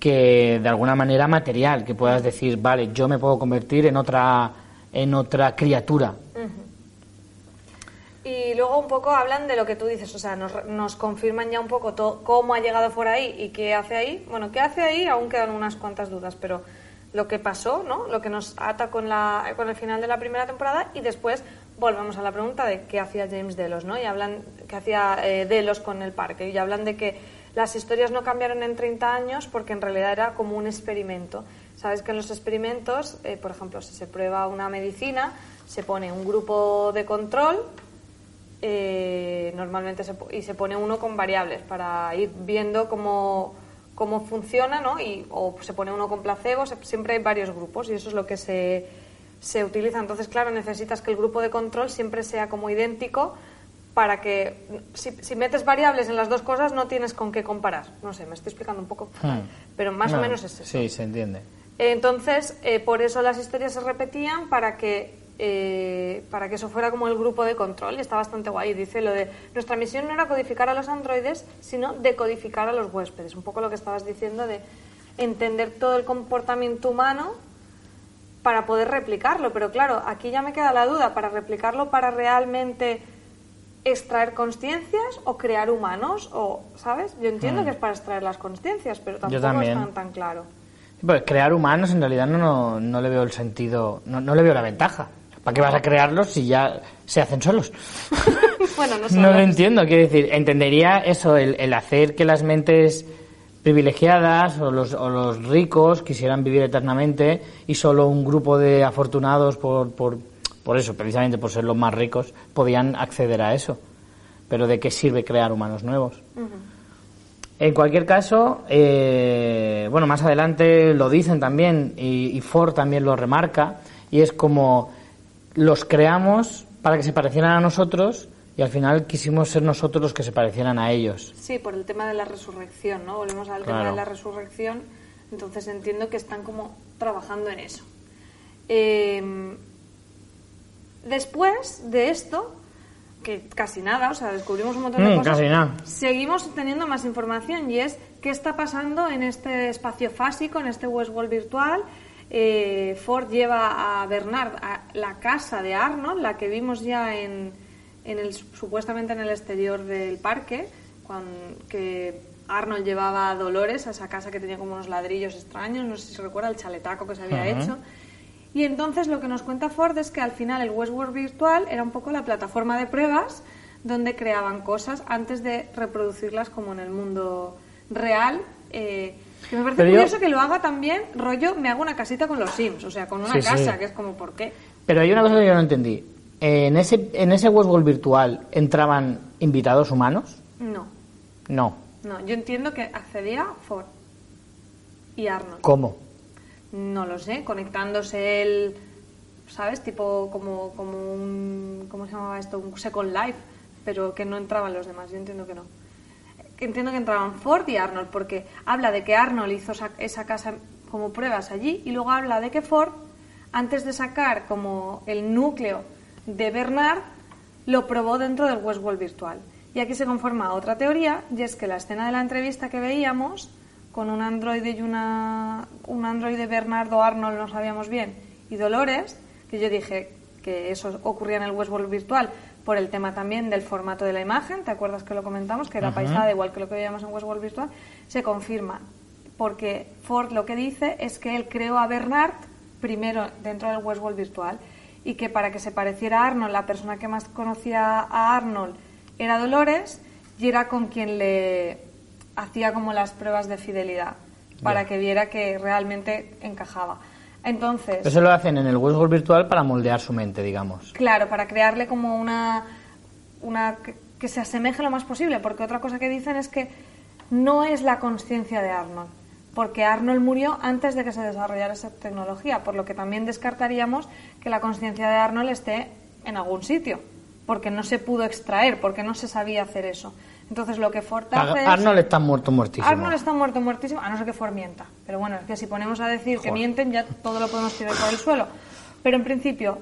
que de alguna manera material, que puedas decir, vale, yo me puedo convertir en otra en otra criatura. Y luego un poco hablan de lo que tú dices, o sea, nos, nos confirman ya un poco to- cómo ha llegado por ahí y qué hace ahí. Bueno, qué hace ahí aún quedan unas cuantas dudas, pero lo que pasó, ¿no? Lo que nos ata con, la, con el final de la primera temporada y después volvemos a la pregunta de qué hacía James Delos, ¿no? Y hablan qué hacía eh, Delos con el parque y hablan de que las historias no cambiaron en 30 años porque en realidad era como un experimento. Sabes que en los experimentos, eh, por ejemplo, si se prueba una medicina, se pone un grupo de control eh, normalmente se, y se pone uno con variables para ir viendo cómo, cómo funciona, ¿no? Y, o se pone uno con placebo, siempre hay varios grupos y eso es lo que se, se utiliza. Entonces, claro, necesitas que el grupo de control siempre sea como idéntico para que si, si, metes variables en las dos cosas no tienes con qué comparar. No sé, me estoy explicando un poco, hmm. pero más o menos es eso. Sí, se entiende. Entonces, eh, por eso las historias se repetían para que eh, para que eso fuera como el grupo de control y está bastante guay. Dice lo de nuestra misión no era codificar a los androides, sino decodificar a los huéspedes. Un poco lo que estabas diciendo de entender todo el comportamiento humano para poder replicarlo. Pero claro, aquí ya me queda la duda, para replicarlo, para realmente extraer conciencias o crear humanos o, ¿sabes? Yo entiendo hmm. que es para extraer las conciencias, pero tampoco es tan, tan claro. Pues crear humanos en realidad no, no, le veo el sentido, no, no, le veo la ventaja. ¿Para qué vas a crearlos si ya se hacen solos? bueno, no, no lo entiendo, quiero decir, entendería eso, el, el hacer que las mentes privilegiadas o los, o los ricos quisieran vivir eternamente y solo un grupo de afortunados por, por, por eso, precisamente por ser los más ricos, podían acceder a eso. Pero ¿de qué sirve crear humanos nuevos? En cualquier caso, eh, bueno, más adelante lo dicen también y, Ford también lo remarca y es como los creamos para que se parecieran a nosotros y al final quisimos ser nosotros los que se parecieran a ellos. Sí, por el tema de la resurrección, ¿no? Volvemos al tema de la resurrección, entonces entiendo que están como trabajando en eso. Eh, después de esto, que casi nada, o sea, descubrimos un montón de mm, cosas. Casi nada. Seguimos teniendo más información y es qué está pasando en este espacio fásico, en este Westworld virtual. Eh, Ford lleva a Bernard a la casa de Arnold, la que vimos ya en, en el, supuestamente en el exterior del parque, cuando, que Arnold llevaba a Dolores a esa casa que tenía como unos ladrillos extraños, no sé si se recuerda el chaletaco que se había hecho. Y entonces lo que nos cuenta Ford es que al final el Westworld virtual era un poco la plataforma de pruebas donde creaban cosas antes de reproducirlas como en el mundo real. Eh, que me parece curioso que lo haga también, rollo, me hago una casita con los Sims, o sea, con una casa, que es como, ¿por qué? Pero hay una cosa que yo no entendí. ¿En ese, en ese Westworld virtual entraban invitados humanos? No. No. No, yo entiendo que accedía Ford y Arnold. ¿Cómo? No lo sé, conectándose el, ¿sabes? Tipo como, como un, ¿cómo se llamaba esto? Un Second Life, pero que no entraban los demás, yo entiendo que no. Entiendo que entraban Ford y Arnold, porque habla de que Arnold hizo esa casa como pruebas allí y luego habla de que Ford, antes de sacar como el núcleo de Bernard, lo probó dentro del Westworld virtual. Y aquí se conforma otra teoría, y es que la escena de la entrevista que veíamos con un androide y una un androide Bernardo Arnold no sabíamos bien y Dolores que yo dije que eso ocurría en el Westworld virtual por el tema también del formato de la imagen, ¿te acuerdas que lo comentamos? Que era paisada igual que lo que veíamos en Westworld virtual, se confirma porque Ford lo que dice es que él creó a Bernard primero dentro del Westworld virtual y que para que se pareciera a Arnold, la persona que más conocía a Arnold era Dolores y era con quien le hacía como las pruebas de fidelidad para que viera que realmente encajaba. Entonces. Eso lo hacen en el Westworld virtual para moldear su mente, digamos. Claro, para crearle como una. una que, se asemeje lo más posible, porque otra cosa que dicen es que no es la conciencia de Arnold, porque Arnold murió antes de que se desarrollara esa tecnología, por lo que también descartaríamos que la conciencia de Arnold esté en algún sitio, porque no se pudo extraer, porque no se sabía hacer eso. Entonces lo que Ford hace Arnold está muerto muertísimo. Arnold está muerto muertísimo, a no ser que Ford mienta. Pero bueno, es que si ponemos a decir que mienten, ya todo lo podemos tirar por el suelo. Pero en principio,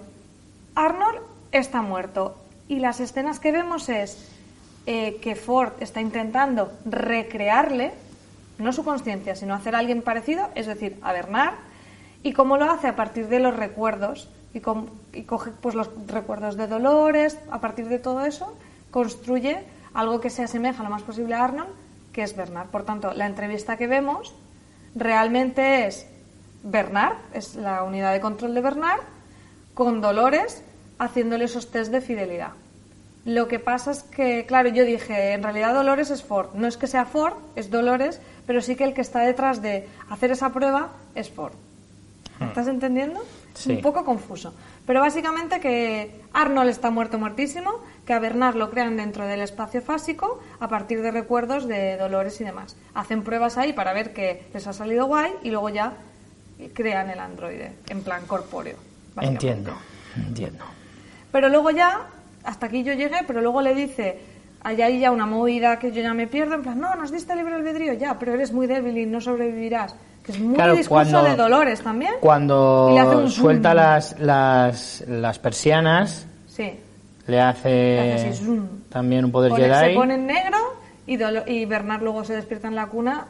Arnold está muerto. Y las escenas que vemos es eh, que Ford está intentando recrearle, no su conciencia, sino hacer a alguien parecido, es decir, a Bernard. Y cómo lo hace a partir de los recuerdos. Y, coge pues, los recuerdos de Dolores, a partir de todo eso, construye algo que se asemeja lo más posible a Arnold, que es Bernard. Por tanto, la entrevista que vemos realmente es Bernard, es la unidad de control de Bernard, con Dolores haciéndole esos test de fidelidad. Lo que pasa es que, claro, yo dije, en realidad Dolores es Ford. No es que sea Ford, es Dolores, pero sí que el que está detrás de hacer esa prueba es Ford. Hmm. estás entendiendo? Es Sí. un poco confuso. Pero básicamente que Arnold está muerto muertísimo, que a Bernard lo crean dentro del espacio fásico a partir de recuerdos de Dolores y demás. Hacen pruebas ahí para ver que les ha salido guay y luego ya crean el androide en plan corpóreo. Entiendo, entiendo. Pero luego ya, hasta aquí yo llegué, pero luego le dice, hay ahí ya una movida que yo ya me pierdo, en plan, no, nos diste libre albedrío ya, pero eres muy débil y no sobrevivirás. Que es muy Claro, discurso cuando- de Dolores también. Cuando suelta las, las, las persianas, Sí. le hace Le hace así, también un poder Pone- se Jedi. pone en negro y, Dolo- y Bernard luego se despierta en la cuna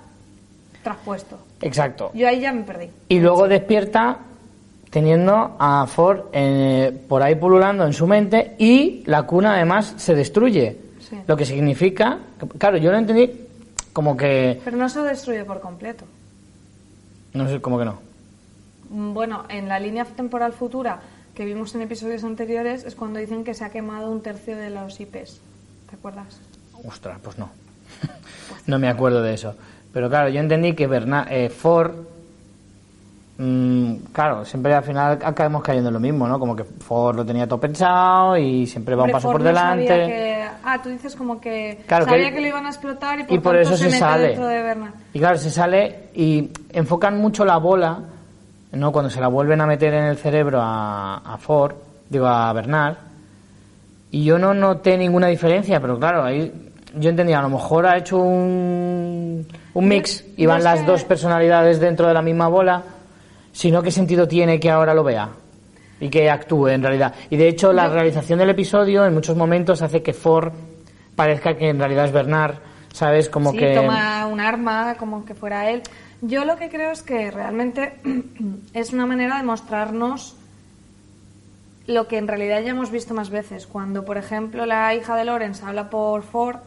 traspuesto. Exacto. Yo ahí ya me perdí. Y luego despierta teniendo a Ford eh, por ahí pululando en su mente y la cuna además se destruye. Sí. Lo que significa, claro, yo lo entendí como que, Pero no se destruye por completo. no sé, como que no. Mm, Bueno, en la línea temporal futura que vimos en episodios anteriores es cuando dicen que se ha quemado un tercio de los IPs. ¿Te acuerdas? Ostras, pues no. no me acuerdo de eso. Pero claro, yo entendí que Berna- eh, Ford, mm, claro, siempre al final acabamos cayendo en lo mismo, ¿no? Como que Ford lo tenía todo pensado y siempre va un paso Ford por no sabía delante. que- Ah, tú dices como que Claro, sabía que, lo iban a explotar y por, y por tanto eso se, mete sale. dentro de Bernard. Y claro, se sale y enfocan mucho la bola, ¿no? Cuando se la vuelven a meter en el cerebro a, a Ford, digo a Bernard, y yo no noté ninguna diferencia, pero claro, ahí yo entendía, a lo mejor ha hecho un, un mix y van las dos personalidades dentro de la misma bola, sino qué sentido tiene que ahora lo vea y que actúe en realidad. Y de hecho, la realización del episodio en muchos momentos hace que Ford parezca que en realidad es Bernard, ¿sabes? Como sí, que toma un arma como que fuera él. Yo lo que creo es que realmente es una manera de mostrarnos lo que en realidad ya hemos visto más veces. Cuando, por ejemplo, la hija de Lawrence habla por Ford,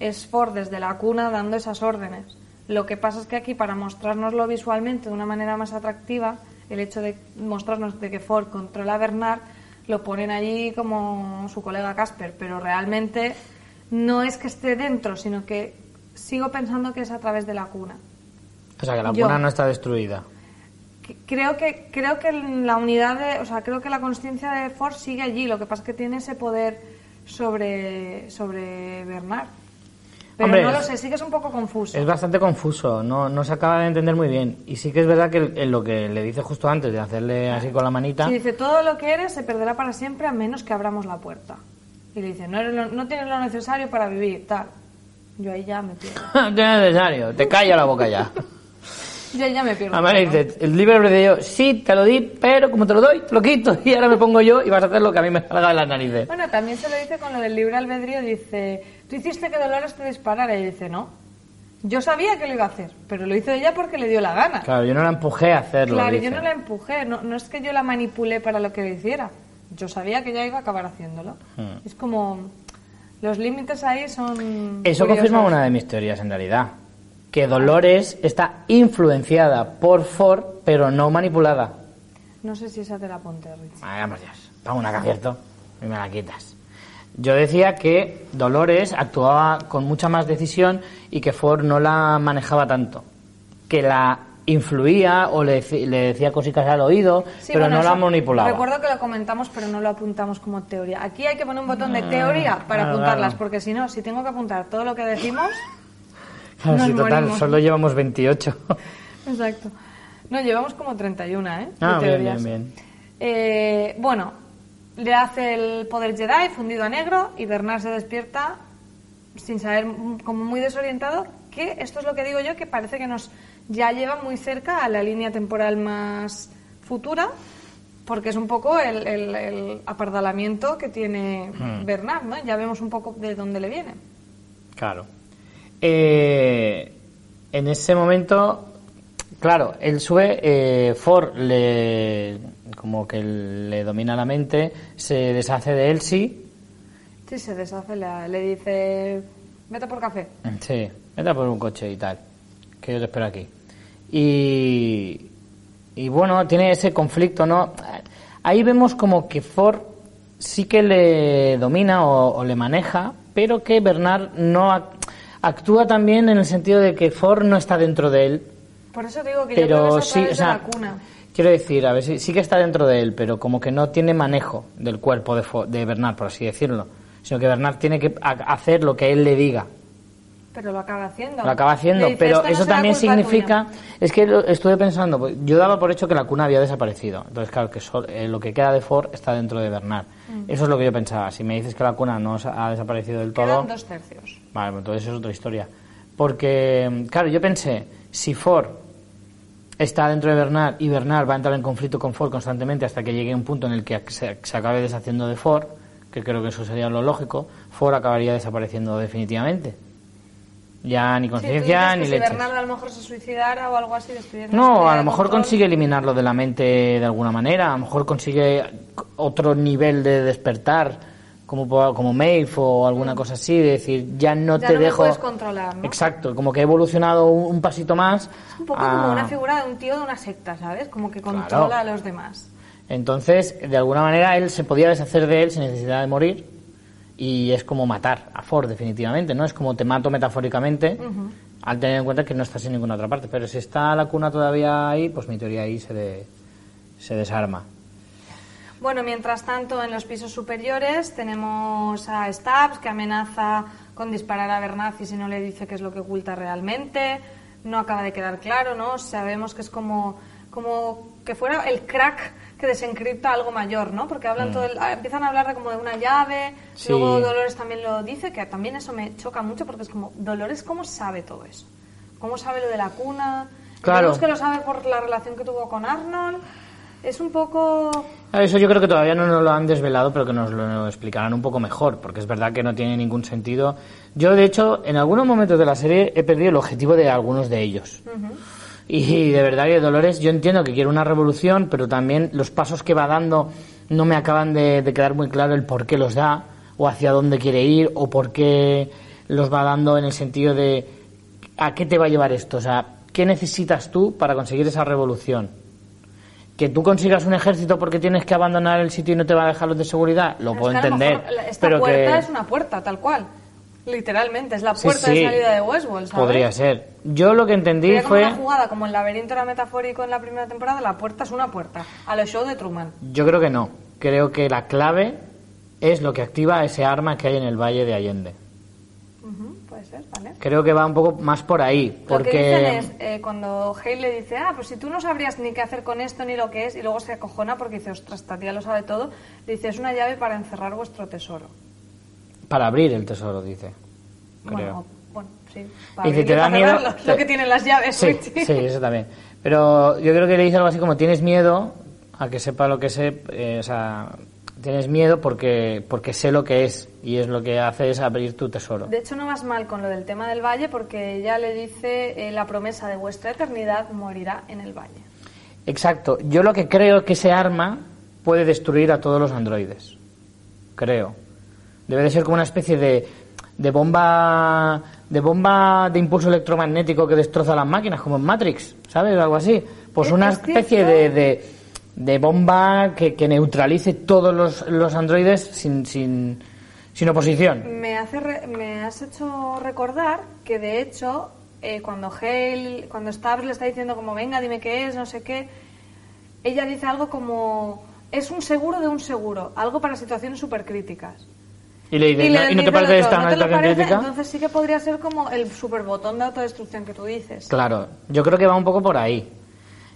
es Ford desde la cuna dando esas órdenes. Lo que pasa es que aquí, para mostrárnoslo visualmente de una manera más atractiva, el hecho de mostrarnos de que Ford controla a Bernard, lo ponen allí como su colega Casper, pero realmente no es que esté dentro, sino que sigo pensando que es a través de la cuna. O sea, que la Yo. cuna no está destruida. Creo que creo que la unidad de, o sea, creo que la conciencia de Ford sigue allí. Lo que pasa es que tiene ese poder sobre sobre Bernard. Pero Hombre, no lo sé, sí que es un poco confuso. Es bastante confuso, no, no se acaba de entender muy bien. Y sí que es verdad que en lo que le dice justo antes de hacerle así con la manita, Si dice todo lo que eres se perderá para siempre a menos que abramos la puerta. Y le dice no eres lo- no tienes lo necesario para vivir, tal. Yo ahí ya me pierdo. no es necesario, te calla la boca ya. Yo ahí ya me pierdo. Además dice, el libre albedrío, sí, te lo di, pero como te lo doy, te lo quito y ahora me pongo yo y vas a hacer lo que a mí me salga de las narices. Bueno, también se lo dice con lo del libre albedrío. Dice, tú hiciste que Dolores te disparara. Y dice, no. Yo sabía que lo iba a hacer, pero lo hizo ella porque le dio la gana. Claro, yo no la empujé a hacerlo. Claro, dice. yo no la empujé. No, no es que yo la manipulé para lo que lo hiciera. Yo sabía que ella iba a acabar haciéndolo. Hmm. Es como... Los límites ahí son... Eso curiosos. confirma una de mis teorías en realidad. Que Dolores está influenciada por Ford, pero no manipulada. No sé si esa te la apunté, Rich. Vaya por Dios, una que acierto y me la quitas. Yo decía que Dolores actuaba con mucha más decisión y que Ford no la manejaba tanto. Que la influía o le, le decía cositas al oído, Sí, pero bueno, no la manipulaba. Recuerdo que lo comentamos, pero no lo apuntamos como teoría. Aquí hay que poner un botón de teoría para Ah, claro, apuntarlas, claro. porque si no, si tengo que apuntar todo lo que decimos... Claro, nos sí, total, morimos. solo llevamos 28. Exacto. No, llevamos como 31, ¿eh? Ah, bien, bien, bien. Eh, bueno, le hace el poder Jedi fundido a negro y Bernard se despierta sin saber, mm, como muy desorientado, que esto es lo que digo yo, que parece que nos ya lleva muy cerca a la línea temporal más futura, porque es un poco el, el- el apardalamiento que tiene Hmm. Bernard, ¿no? Ya vemos un poco de dónde le viene. Claro. Eh, en ese momento, claro, él sube, eh, Ford le, como que le domina la mente, se deshace de Elsie, Sí, se deshace, la- le dice, vete por café. sí, vete por un coche y tal, que yo te espero aquí. Y, y bueno, tiene ese conflicto, ¿no? Ahí vemos como que Ford sí que le domina o, o le maneja, pero que Bernard no ac- actúa también en el sentido de que Ford no está dentro de él Por eso digo que yo creo pero que es a sí, través o sea, de la cuna. Quiero decir, a ver, sí, sí que está dentro de él, pero como que no tiene manejo del cuerpo de, Fo- de Bernard, por así decirlo, sino que Bernard tiene que ha- hacer lo que él le diga. Pero lo acaba haciendo. Lo acaba haciendo, dice, pero "Esto no eso también significa, tuya". es que lo- estuve pensando, pues, yo daba por hecho que la cuna había desaparecido, entonces claro, que so- eh, lo que queda de Ford está dentro de Bernard. Mm. Eso es lo que yo pensaba, si me dices que la cuna no ha desaparecido del todo, Quedan dos tercios. vale, pues entonces es otra historia. Porque, claro, yo pensé, si Ford está dentro de Bernard y Bernard va a entrar en conflicto con Ford constantemente hasta que llegue un punto en el que se, se acabe deshaciendo de Ford, que creo que eso sería lo lógico, Ford acabaría desapareciendo definitivamente. Ya ni Sí, conciencia dices ni leches. Si Bernardo a lo mejor se suicidara o algo así, No, a lo mejor control. consigue eliminarlo de la mente de alguna manera, a lo mejor consigue otro nivel de despertar, como, como Maeve o alguna cosa así, de decir, ya no Mm. Ya te no dejo... puedes controlar, ¿no? Exacto, como que ha evolucionado un, un pasito más. Es un poco a- como una figura de un tío de una secta, ¿sabes? Como que controla Claro. a los demás. Entonces, de alguna manera, él se podía deshacer de él sin necesidad de morir. Y es como matar a Ford, definitivamente, ¿no? Es como te mato metafóricamente, al tener en cuenta que no estás en ninguna otra parte. Pero si está la cuna todavía ahí, pues mi teoría ahí se, de- se desarma. Bueno, mientras tanto, en los pisos superiores tenemos a Stubbs que amenaza con disparar a Bernazzi si no le dice qué es lo que oculta realmente. No acaba de quedar claro, ¿no? Sabemos que es como, como que fuera el crack que desencripta algo mayor, ¿no? Porque hablan todo el- ah, empiezan a hablar de como de una llave, Sí. luego Dolores también lo dice, que también eso me choca mucho porque es como, Dolores, ¿cómo sabe todo eso? ¿Cómo sabe lo de la cuna? Claro. Que lo sabe por la relación que tuvo con Arnold. Es un poco... Eso yo creo que todavía no nos lo han desvelado, pero que nos lo explicarán un poco mejor, porque es verdad que no tiene ningún sentido. Yo, de hecho, en algunos momentos de la serie he perdido el objetivo de algunos de ellos. Y de verdad que Dolores, yo entiendo que quiere una revolución, pero también los pasos que va dando no me acaban de, de quedar muy claro el por qué los da, o hacia dónde quiere ir, o por qué los va dando en el sentido de a qué te va a llevar esto. O sea, ¿qué necesitas tú para conseguir esa revolución? Que tú consigas un ejército porque tienes que abandonar el sitio y no te va a dejar los de seguridad, lo puedo que entender. mejor esta pero puerta que... es una puerta, tal cual. Literalmente, es la puerta sí, de salida de Westworld, ¿sabes? Podría ser. Yo lo que entendí Sería como fue... una jugada, como el laberinto era metafórico en la primera temporada, la puerta es una puerta. A los show de Truman. Yo creo que no. Creo que la clave es lo que activa ese arma que hay en el Valle de Allende. Creo que va un poco más por ahí, Lo que dicen porque es, eh, cuando Hale le dice, ah, pues si tú no sabrías ni qué hacer con esto ni lo que es, y luego se acojona porque dice, ostras, esta tía lo sabe todo, le dice, es una llave para encerrar vuestro tesoro. para abrir el tesoro, dice. Creo. Bueno, bueno, sí. Y Para abrir ¿te da miedo? Lo que tienen las llaves. Sí, sí, eso también. Pero yo creo que le dice algo así como, tienes miedo a que sepa lo que sé, eh, o sea, tienes miedo porque, porque sé lo que es, y es lo que hace es abrir tu tesoro. De hecho, no vas mal con lo del tema del valle porque ella le dice eh, la promesa de vuestra eternidad morirá en el valle. Exacto. Yo lo que creo es que ese arma puede destruir a todos los androides. Creo. Debe de ser como una especie de, de bomba de bomba de impulso electromagnético que destroza las máquinas, como en Matrix, ¿sabes? Algo así. Pues Es- una es especie de, de bomba que, que neutralice todos los, los androides sin, sin, sin oposición. Me, hace re- me has hecho recordar que, de hecho, eh, cuando Hale, cuando Stubbs le está diciendo como, venga, dime qué es, no sé qué, ella dice algo como, es un seguro de un seguro, algo para situaciones súper críticas. Y le dice, ¿no, ¿y dice no te parece esta ¿no una situación crítica? Entonces sí que podría ser como el super botón de autodestrucción que tú dices. Claro, yo creo que va un poco por ahí.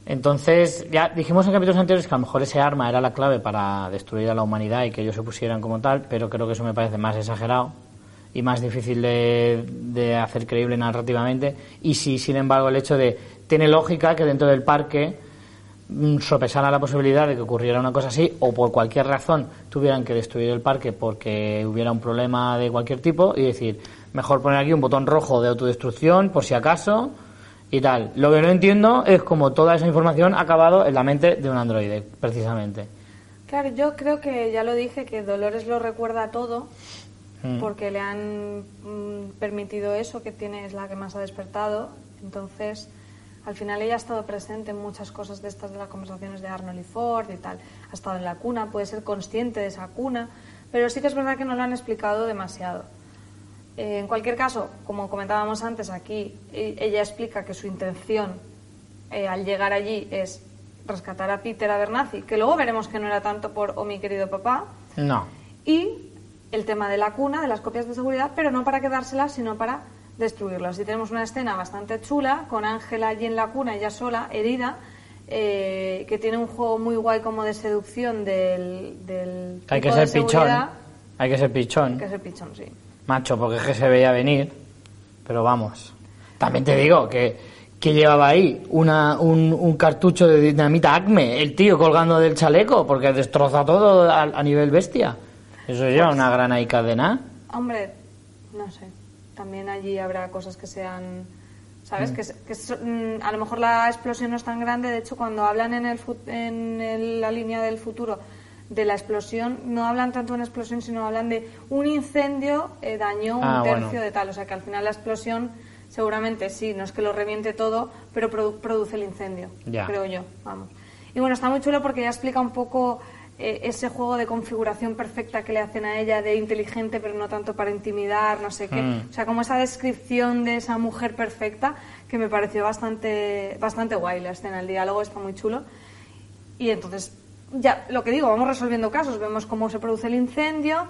Entonces, ya dijimos en capítulos anteriores que a lo mejor ese arma era la clave para destruir a la humanidad y que ellos se pusieran como tal, pero creo que eso me parece más exagerado y más difícil de, de hacer creíble narrativamente. Y si, sin embargo, el hecho de. Tiene lógica que dentro del parque mm, sopesara la posibilidad de que ocurriera una cosa así o por cualquier razón tuvieran que destruir el parque porque hubiera un problema de cualquier tipo y decir, mejor poner aquí un botón rojo de autodestrucción por si acaso y tal. Lo que no entiendo es cómo toda esa información ha acabado en la mente de un androide, precisamente. Claro, yo creo que ya lo dije, que Dolores lo recuerda todo, Mm. porque le han mm, permitido eso, que tiene, es la que más ha despertado. Entonces, al final ella ha estado presente en muchas cosas de estas de las conversaciones de Arnold y Ford y tal. Ha estado en la cuna, puede ser consciente de esa cuna, pero sí que es verdad que no lo han explicado demasiado. Eh, en cualquier caso, como comentábamos antes aquí, e- ella explica que su intención eh, al llegar allí es rescatar a Peter Abernathy, que luego veremos que no era tanto por oh mi querido papá, No. y el tema de la cuna, de las copias de seguridad, pero no para quedárselas, sino para destruirlas. Y tenemos una escena bastante chula con Ángela allí en la cuna, ella sola, herida, eh, que tiene un juego muy guay como de seducción del, del Hay que de ser pichón. Hay que ser pichón. Que es el pichón, sí. Macho, porque es que se veía venir. Pero vamos. También te digo que, que llevaba ahí una, un, un cartucho de dinamita Acme, el tío colgando del chaleco, porque destroza todo a, a nivel bestia. Eso lleva una gran y cadena. Hombre, no sé. También allí habrá cosas que sean. ¿Sabes? Que, se- que son- mm, a lo mejor la explosión no es tan grande. De hecho, cuando hablan en, el, en el- la línea del futuro de la explosión, no hablan tanto de una explosión, sino hablan de un incendio eh, dañó un Ah, tercio bueno. de tal. O sea que al final la explosión, seguramente sí, no es que lo reviente todo, pero produ- produce el incendio. Ya. Creo yo, vamos. Y bueno, está muy chulo porque ya explica un poco eh, ese juego de configuración perfecta que le hacen a ella, de inteligente pero no tanto para intimidar, no sé qué. Mm. O sea, como esa descripción de esa mujer perfecta que me pareció bastante, bastante guay la escena, el diálogo está muy chulo. Y entonces, ya, lo que digo, vamos resolviendo casos, vemos cómo se produce el incendio,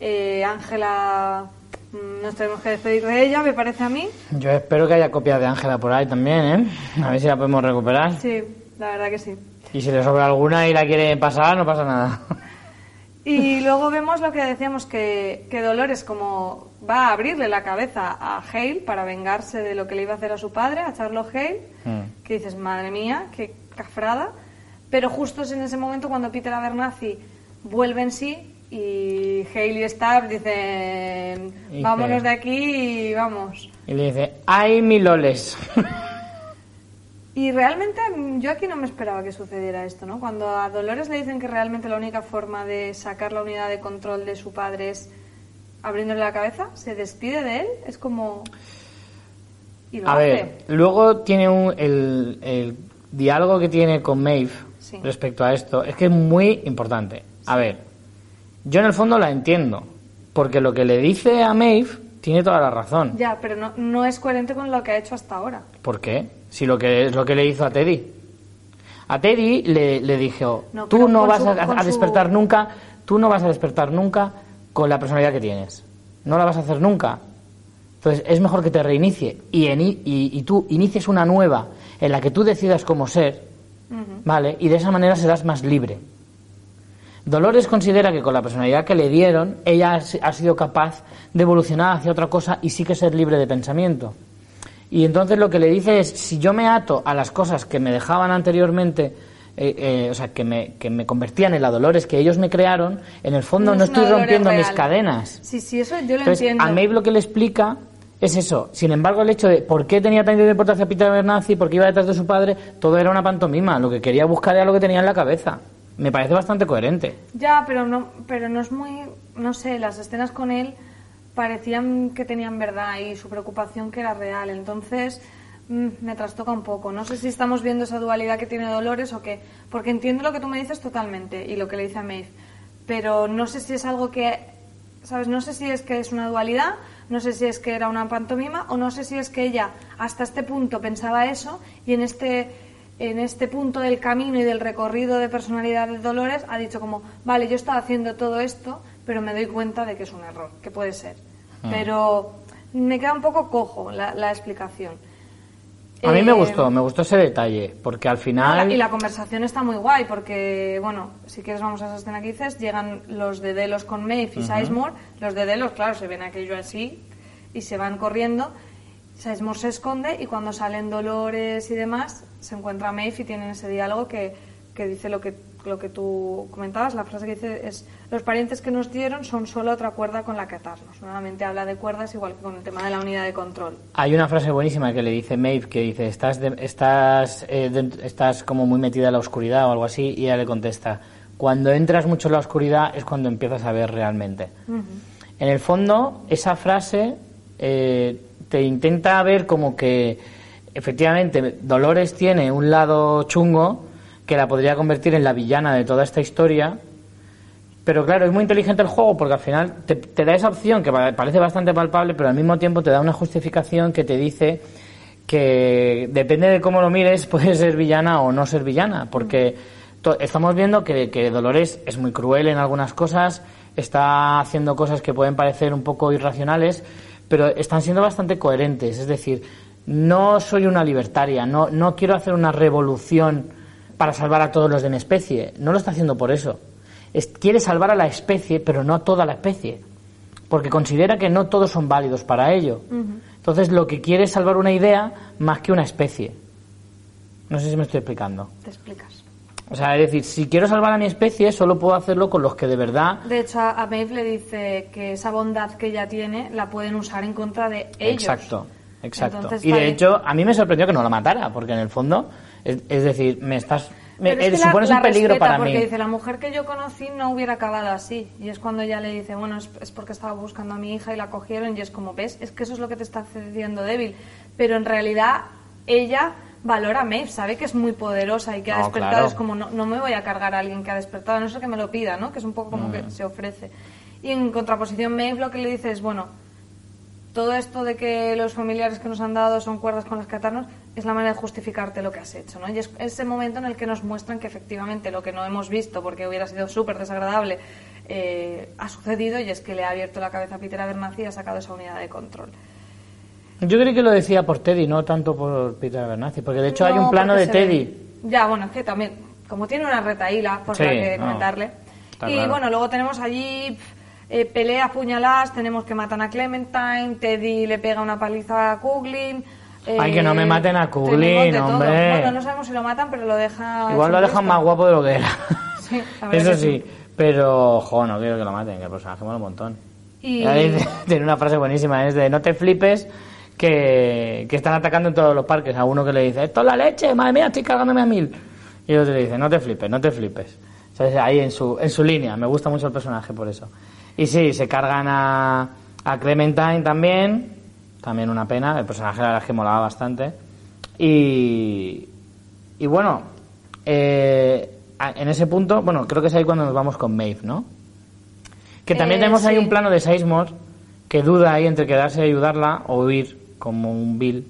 eh, Ángela, mm, nos tenemos que despedir de ella, me parece a mí. Yo espero que haya copias de Ángela por ahí también, ¿eh? A ver si la podemos recuperar. Sí, la verdad que sí. Y si le sobra alguna y la quiere pasar, no pasa nada. Y luego vemos lo que decíamos, que, que Dolores como va a abrirle la cabeza a Hale para vengarse de lo que le iba a hacer a su padre, a Charlotte Hale, Mm. que dices, madre mía, qué cafrada. Pero justo es en ese momento cuando Peter Abernathy vuelve en sí y Hale y Stab dicen, Dice- vámonos de aquí y vamos. Y le dice, ¡ay, mi loles! Y realmente yo aquí no me esperaba que sucediera esto, ¿no? Cuando a Dolores le dicen que realmente la única forma de sacar la unidad de control de su padre es abriéndole la cabeza, se despide de él, es como... Y lo A hace. ver, luego tiene un, el, el diálogo que tiene con Maeve Sí. respecto a esto, es que es muy importante. A ver, yo en el fondo la entiendo, porque lo que le dice a Maeve tiene toda la razón. Ya, pero no, no es coherente con lo que ha hecho hasta ahora. ¿Por qué? Si lo que es lo que le hizo a Teddy. A Teddy le, le dijo, No, tú no vas su- a, su- despertar nunca, tú no vas a despertar nunca con la personalidad que tienes. No la vas a hacer nunca. Entonces es mejor que te reinicie y, eni- y, y tú inicies una nueva en la que tú decidas cómo ser, ¿vale? Y de esa manera serás más libre. Dolores considera que con la personalidad que le dieron, ella ha si- ha sido capaz de evolucionar hacia otra cosa y sí que ser libre de pensamiento. Y entonces lo que le dice es, si yo me ato a las cosas que me dejaban anteriormente, eh, eh, o sea, que me, que me convertían en la Dolores que ellos me crearon, en el fondo no, es estoy rompiendo mis cadenas. Sí, sí, eso yo lo Entonces, entiendo. a Maeve lo que le explica es eso. Sin embargo, el hecho de por qué tenía tanta importancia Peter Abernathy, por qué iba detrás de su padre, todo era una pantomima. Lo que quería buscar era lo que tenía en la cabeza. Me parece bastante coherente. Ya, pero no, pero no es muy, no sé, las escenas con él parecían que tenían verdad y su preocupación que era real. Entonces mm, me trastoca un poco. No sé si estamos viendo esa dualidad que tiene Dolores o qué, porque entiendo lo que tú me dices totalmente y lo que le dice a Maeve, pero no sé si es algo que, sabes, no sé si es que es una dualidad, no sé si es que era una pantomima o no sé si es que ella hasta este punto pensaba eso y en este en este punto del camino y del recorrido de personalidad de Dolores ha dicho como, vale, yo estaba haciendo todo esto, pero me doy cuenta de que es un error, que puede ser. Pero me queda un poco cojo la, la explicación. A mí me Eh, gustó, me gustó ese detalle, porque al final... y la conversación está muy guay porque, bueno, si quieres vamos a esa escena que dices, llegan los de Delos con Maeve y Sizemore, los de Delos, claro, se ven aquello así y se van corriendo, Sizemore se esconde y cuando salen Dolores y demás, se encuentra Maeve y tienen ese diálogo que, que dice lo que, lo que tú comentabas, la frase que dice es, los parientes que nos dieron son solo otra cuerda con la que atarnos. Nuevamente habla de cuerdas igual que con el tema de la unidad de control. Hay una frase buenísima que le dice Maeve, que dice, estás, de- estás, eh, estás como muy metida en la oscuridad o algo así, y ella le contesta, cuando entras mucho en la oscuridad es cuando empiezas a ver realmente. En el fondo, esa frase eh, te intenta ver como que efectivamente Dolores tiene un lado chungo que la podría convertir en la villana de toda esta historia, pero claro, es muy inteligente el juego porque al final te, da esa opción que pa- parece bastante palpable, pero al mismo tiempo te da una justificación que te dice que depende de cómo lo mires, puede ser villana o no ser villana, porque estamos viendo que, que Dolores es muy cruel en algunas cosas, está haciendo cosas que pueden parecer un poco irracionales, pero están siendo bastante coherentes. Es decir, no soy una libertaria, no, no quiero hacer una revolución para salvar a todos los de mi especie. No lo está haciendo por eso. Es- quiere salvar a la especie, pero no a toda la especie. Porque considera que no todos son válidos para ello. Entonces lo que quiere es salvar una idea más que una especie. No sé si me estoy explicando. Te explicas. O sea, es decir, si quiero salvar a mi especie, solo puedo hacerlo con los que de verdad De hecho, a Maeve le dice que esa bondad que ella tiene la pueden usar en contra de ellos. Exacto, exacto. Entonces, y de hecho, a mí me sorprendió que no la matara, porque en el fondo, es, es decir, me estás. Me, es que supones la un peligro para porque mí. dice, la mujer que yo conocí no hubiera acabado así. Y es cuando ella le dice, bueno, es, es porque estaba buscando a mi hija y la cogieron. Y es como, ves, es que eso es lo que te está haciendo débil. Pero en realidad, ella valora a Maeve, sabe que es muy poderosa y que ha despertado. claro. Es como, no, no me voy a cargar a alguien que ha despertado, a no ser que me lo pida, ¿no? Que es un poco como Mm. que se ofrece. Y en contraposición, Maeve lo que le dice es, bueno, todo esto de que los familiares que nos han dado son cuerdas con las que atarnos es la manera de justificarte lo que has hecho, ¿no? Y es ese momento en el que nos muestran que efectivamente lo que no hemos visto, porque hubiera sido súper desagradable, eh, ha sucedido y es que le ha abierto la cabeza a Peter Abernathy y ha sacado esa unidad de control. Yo creo que lo decía por Teddy, no tanto por Peter Abernathy, porque de hecho hay un plano de ve- Teddy. Ya, bueno, es que también, como tiene una retaíla, pues Sí, hay que no, comentarle. y claro. bueno, luego tenemos allí eh, peleas, puñaladas, tenemos que matan a Clementine, Teddy le pega una paliza a Kuglin. eh, Ay, que no me maten a Kuglin, hombre. Bueno, no sabemos si lo matan, pero lo deja. Igual lo dejan más guapo de lo que era. Sí, Eso sí, pero, jo, no quiero que lo maten, que el personaje mola un montón. Y- Ahí dice- Tiene una frase buenísima, es de no te flipes que, que están atacando en todos los parques. A uno que le dice, esto es la leche, madre mía, estoy cargándome a mil. Y otro le dice, no te flipes, no te flipes. Ahí en su, en su línea, me gusta mucho el personaje por eso. Y sí, se cargan a, a Clementine también, también una pena, el personaje la verdad es que molaba bastante. Y, y bueno, eh, en ese punto, bueno, creo que es ahí cuando nos vamos con Maeve, ¿no? Que también Eh, tenemos ahí un plano de Sizemore que duda ahí entre quedarse y ayudarla o huir como un Bill.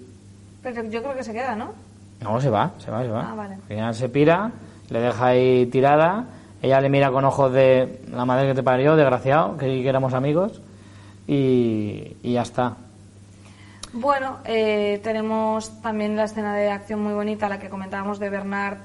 Pero yo creo que se queda, ¿no? No, se va, se va, se va. Ah, vale. Al final se pira, le deja ahí tirada, ella le mira con ojos de la madre que te parió, desgraciado, que, que éramos amigos, y, y ya está. Bueno, eh, tenemos también la escena de acción muy bonita, la que comentábamos de Bernard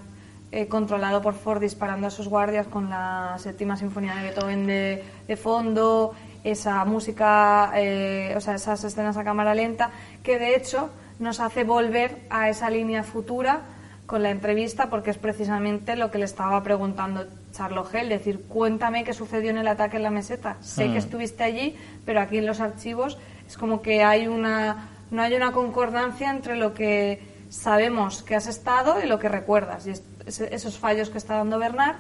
eh, controlado por Ford disparando a sus guardias con la séptima sinfonía de Beethoven de, de fondo, esa música, eh, o sea, esas escenas a cámara lenta, que de hecho nos hace volver a esa línea futura con la entrevista, porque es precisamente lo que le estaba preguntando Charlo Gel, decir, cuéntame qué sucedió en el ataque en la meseta. Sé que estuviste allí, pero aquí en los archivos es como que hay una, no hay una concordancia entre lo que sabemos que has estado y lo que recuerdas, y es- es- esos fallos que está dando Bernard,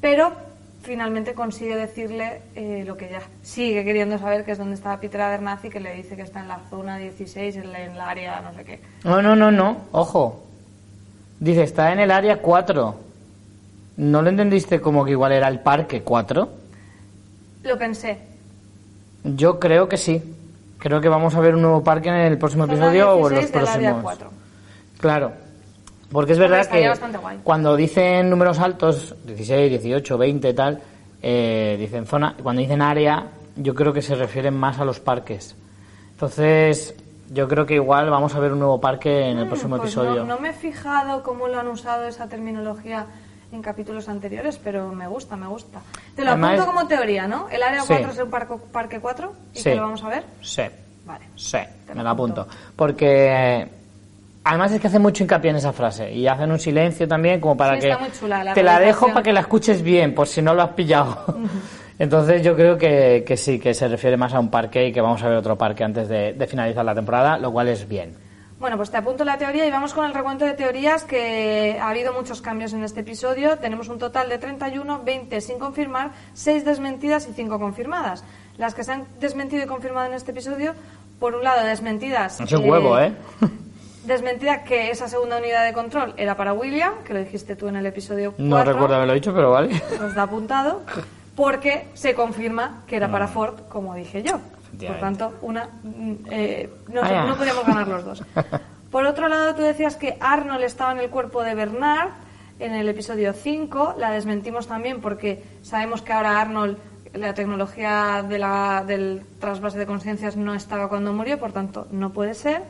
pero finalmente consigue decirle eh, lo que ya sigue queriendo saber, que es dónde está Peter Abernathy, que le dice que está en la zona 16, en la, en la área no sé qué. No, no, no, no, ojo. Dice, está en el área 4. ¿No lo entendiste como que igual era el parque 4? Lo pensé. Yo creo que sí. Creo que vamos a ver un nuevo parque en el próximo episodio o en los 16 del área próximos. 4. Claro. Porque es verdad que cuando dicen números altos, 16, 18, 20 tal, eh, dicen zona, cuando dicen área, yo creo que se refieren más a los parques. Entonces, yo creo que igual vamos a ver un nuevo parque en el próximo Pues episodio. No, no me he fijado cómo lo han usado esa terminología en capítulos anteriores, pero me gusta, me gusta. Te lo Además- apunto como teoría, ¿no? El área Sí. 4 es el parque, parque 4 y Sí. que lo vamos a ver. Sí, Vale. sí, Te me lo apunto. apunto. Porque además es que hace mucho hincapié en esa frase y hacen un silencio también como para Sí, que está muy chula la te la dejo para que la escuches bien, por si no lo has pillado. Entonces yo creo que, que sí, que se refiere más a un parque y que vamos a ver otro parque antes de, de finalizar la temporada, lo cual es bien. Bueno, pues te apunto la teoría y vamos con el recuento de teorías que ha habido muchos cambios en este episodio. Tenemos un total de 31, 20 sin confirmar, 6 desmentidas y 5 confirmadas. Las que se han desmentido y confirmado en este episodio, por un lado desmentidas... Ese huevo, ¿eh? Desmentida que esa segunda unidad de control era para William, que lo dijiste tú en el episodio 4. No recuerdo haberlo dicho, pero vale. Nos da apuntado. Porque se confirma que era para Ford, como dije yo. Por tanto, una. mm, eh, no, Ah, no podíamos ganar los dos. Por otro lado, tú decías que Arnold estaba en el cuerpo de Bernard en el episodio 5. La desmentimos también porque sabemos que ahora Arnold, la tecnología de la, del trasvase de conciencias no estaba cuando murió, por tanto, no puede ser.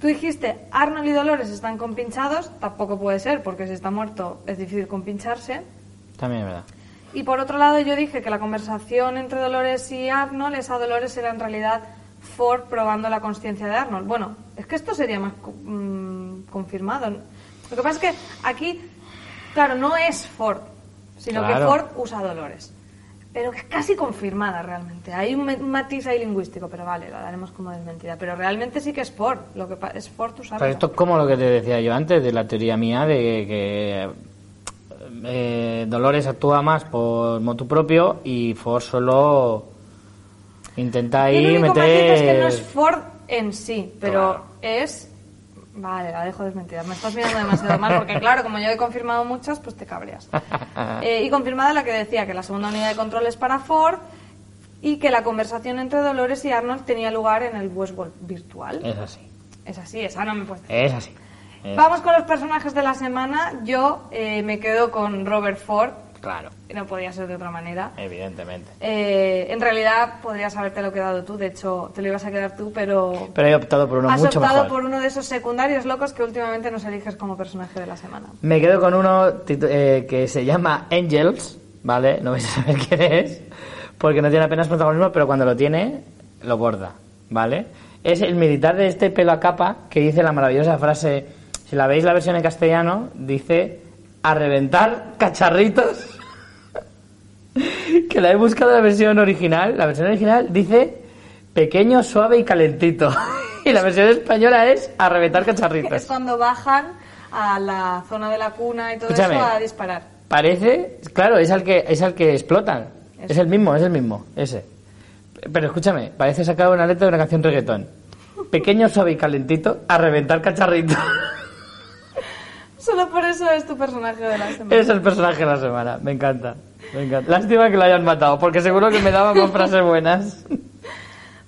Tú dijiste, Arnold y Dolores están compinchados. Tampoco puede ser porque si está muerto es difícil compincharse. También es verdad. Y por otro lado, yo dije que la conversación entre Dolores y Arnold, esa Dolores era en realidad Ford probando la conciencia de Arnold. Bueno, es que esto sería más mm, confirmado. Lo que pasa es que aquí, claro, no es Ford, sino que. Ford usa Dolores. Pero es casi confirmada realmente. Hay un, matiz ahí lingüístico, pero vale, la daremos como desmentida. Pero realmente sí que es Ford. Lo que es Ford usando. Pero esto es como lo que te decía yo antes de la teoría mía de que eh, Dolores actúa más por motu propio y Ford solo intenta el ahí único meter... matiz es que no es Ford en sí, pero Claro. es... Vale, la dejo desmentida. Me estás mirando demasiado mal porque, claro, como yo he confirmado muchas, pues te cabreas. Eh, y confirmada la que decía que la segunda unidad de control es para Ford y que la conversación entre Dolores y Arnold tenía lugar en el Westworld virtual. Es así, Es así, esa no me puedes decir. es así. Es Vamos con los personajes de la semana. Yo eh, me quedo con Robert Ford. Claro, No podía ser de otra manera. evidentemente. Eh, en realidad podrías habértelo quedado tú, de hecho te lo ibas a quedar tú, pero Pero he optado por uno has mucho optado mejor. por uno de esos secundarios locos que últimamente nos eliges como personaje de la semana. Me quedo con uno eh, que se llama Angels, ¿vale? No vais a saber quién es, porque no tiene apenas protagonismo, pero cuando lo tiene, lo borda, ¿vale? Es el militar de este pelo a capa que dice la maravillosa frase, si la veis la versión en castellano, dice, a reventar cacharritos. que la he buscado en la versión original. La versión original dice, pequeño, suave y calentito. y la versión española es, a reventar cacharritos. Es cuando bajan a la zona de la cuna y todo Escúchame. eso a disparar. Parece, claro, es al que es al que explotan. Eso. Es el mismo, es el mismo, ese. Pero escúchame, parece sacado una letra de una canción reggaetón. Pequeño, suave y calentito, a reventar cacharrito. Solo por eso es tu personaje de la semana. es el personaje de la semana, me encanta. Me encanta. Lástima que lo hayan matado, porque seguro que me daban más frases buenas.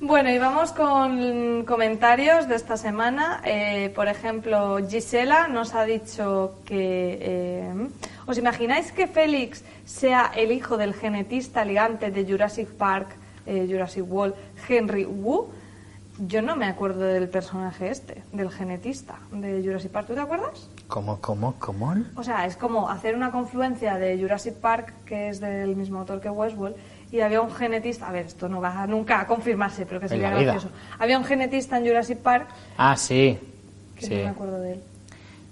Bueno, y vamos con comentarios de esta semana. Eh, por ejemplo, Gisela nos ha dicho que... eh, ¿Os imagináis que Félix sea el hijo del genetista ligante de Jurassic Park, eh, Jurassic World, Henry Wu? Yo no me acuerdo del personaje este, del genetista de Jurassic Park. ¿Tú te acuerdas? ¿Cómo, cómo, cómo? O sea, es como hacer una confluencia de Jurassic Park, que es del mismo autor que Westworld, y había un genetista, a ver, esto no va nunca a confirmarse, pero que sería gracioso. Había un genetista en Jurassic Park, Ah, sí. que Sí. no me acuerdo de él.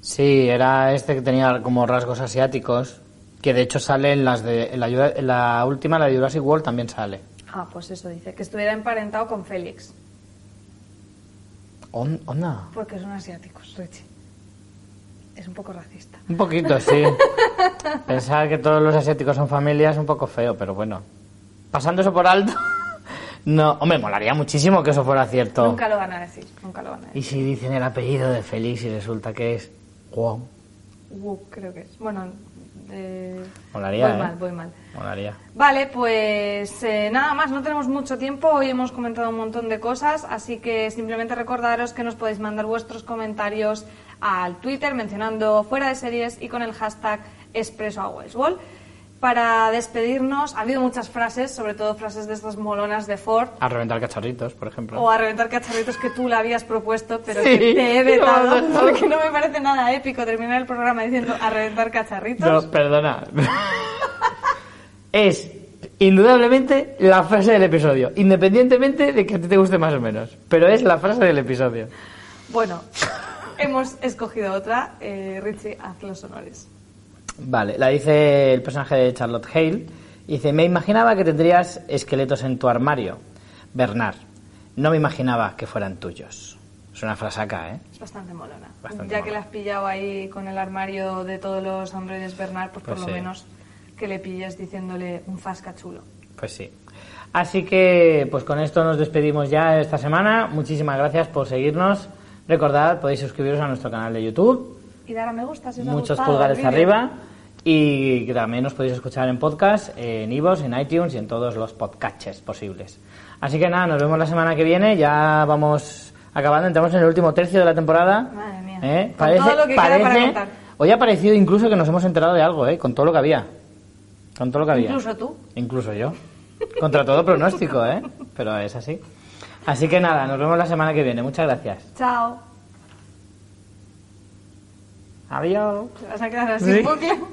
Sí, era este que tenía como rasgos asiáticos, que de hecho sale en las de en la, Jura- en la última, la de Jurassic World también sale. Ah, pues eso dice, que estuviera emparentado con Félix, On- Onda. porque son asiáticos, Richie. Es un poco racista. Un poquito, sí. Pensar que todos los asiáticos son familias es un poco feo, pero bueno. Pasando eso por alto. No, hombre, molaría muchísimo que eso fuera cierto. Nunca lo van a decir, nunca lo van a decir. Y si dicen el apellido de Félix y resulta que es Wong, Wu, creo que es. Bueno, eh, Molaría, voy ¿eh? mal, voy mal. molaría. Vale, pues eh, nada más, no tenemos mucho tiempo, hoy hemos comentado un montón de cosas, así que simplemente recordaros que nos podéis mandar vuestros comentarios al Twitter mencionando fuera de series y con el hashtag Expreso a Westworld. Para despedirnos, ha habido muchas frases, sobre todo frases de estas molonas de Ford, A reventar cacharritos, por ejemplo. o a reventar cacharritos que tú la habías propuesto, pero Sí, que te he vetado, no, porque no me parece nada épico terminar el programa diciendo a reventar cacharritos. No, perdona. es indudablemente la frase del episodio, independientemente de que a ti te guste más o menos. Pero es la frase del episodio. Bueno, hemos escogido otra. Eh, Richie, haz los honores. Vale, la dice el personaje de Charlotte Hale. Dice, me imaginaba que tendrías esqueletos en tu armario. Bernard, no me imaginaba que fueran tuyos. Es una frase acá, ¿eh? Es bastante molona. Bastante ya que la has pillado ahí con el armario de todos los androides Bernard, pues, Pues por sí. lo menos que le pilles diciéndole un fasca chulo. Pues sí. Así que, pues con esto nos despedimos ya esta semana. Muchísimas gracias por seguirnos. Recordad, podéis suscribiros a nuestro canal de YouTube. Y dar a me gusta si os Muchos pulgares arriba. Y también nos podéis escuchar en podcast, en Ivos, en iTunes y en todos los podcasts posibles. Así que nada, nos vemos la semana que viene. Ya vamos acabando, entramos en el último tercio de la temporada. Madre mía. ¿Eh? Todo lo que parece, queda para hoy ha parecido incluso que nos hemos enterado de algo, ¿eh? con todo lo que había. Con todo lo que había. Incluso tú. Incluso yo. Contra todo pronóstico, ¿eh? Pero es así. Así que nada, nos vemos la semana que viene. Muchas gracias. Chao. Adiós. ¿Te vas a quedar así ¿Sí? un?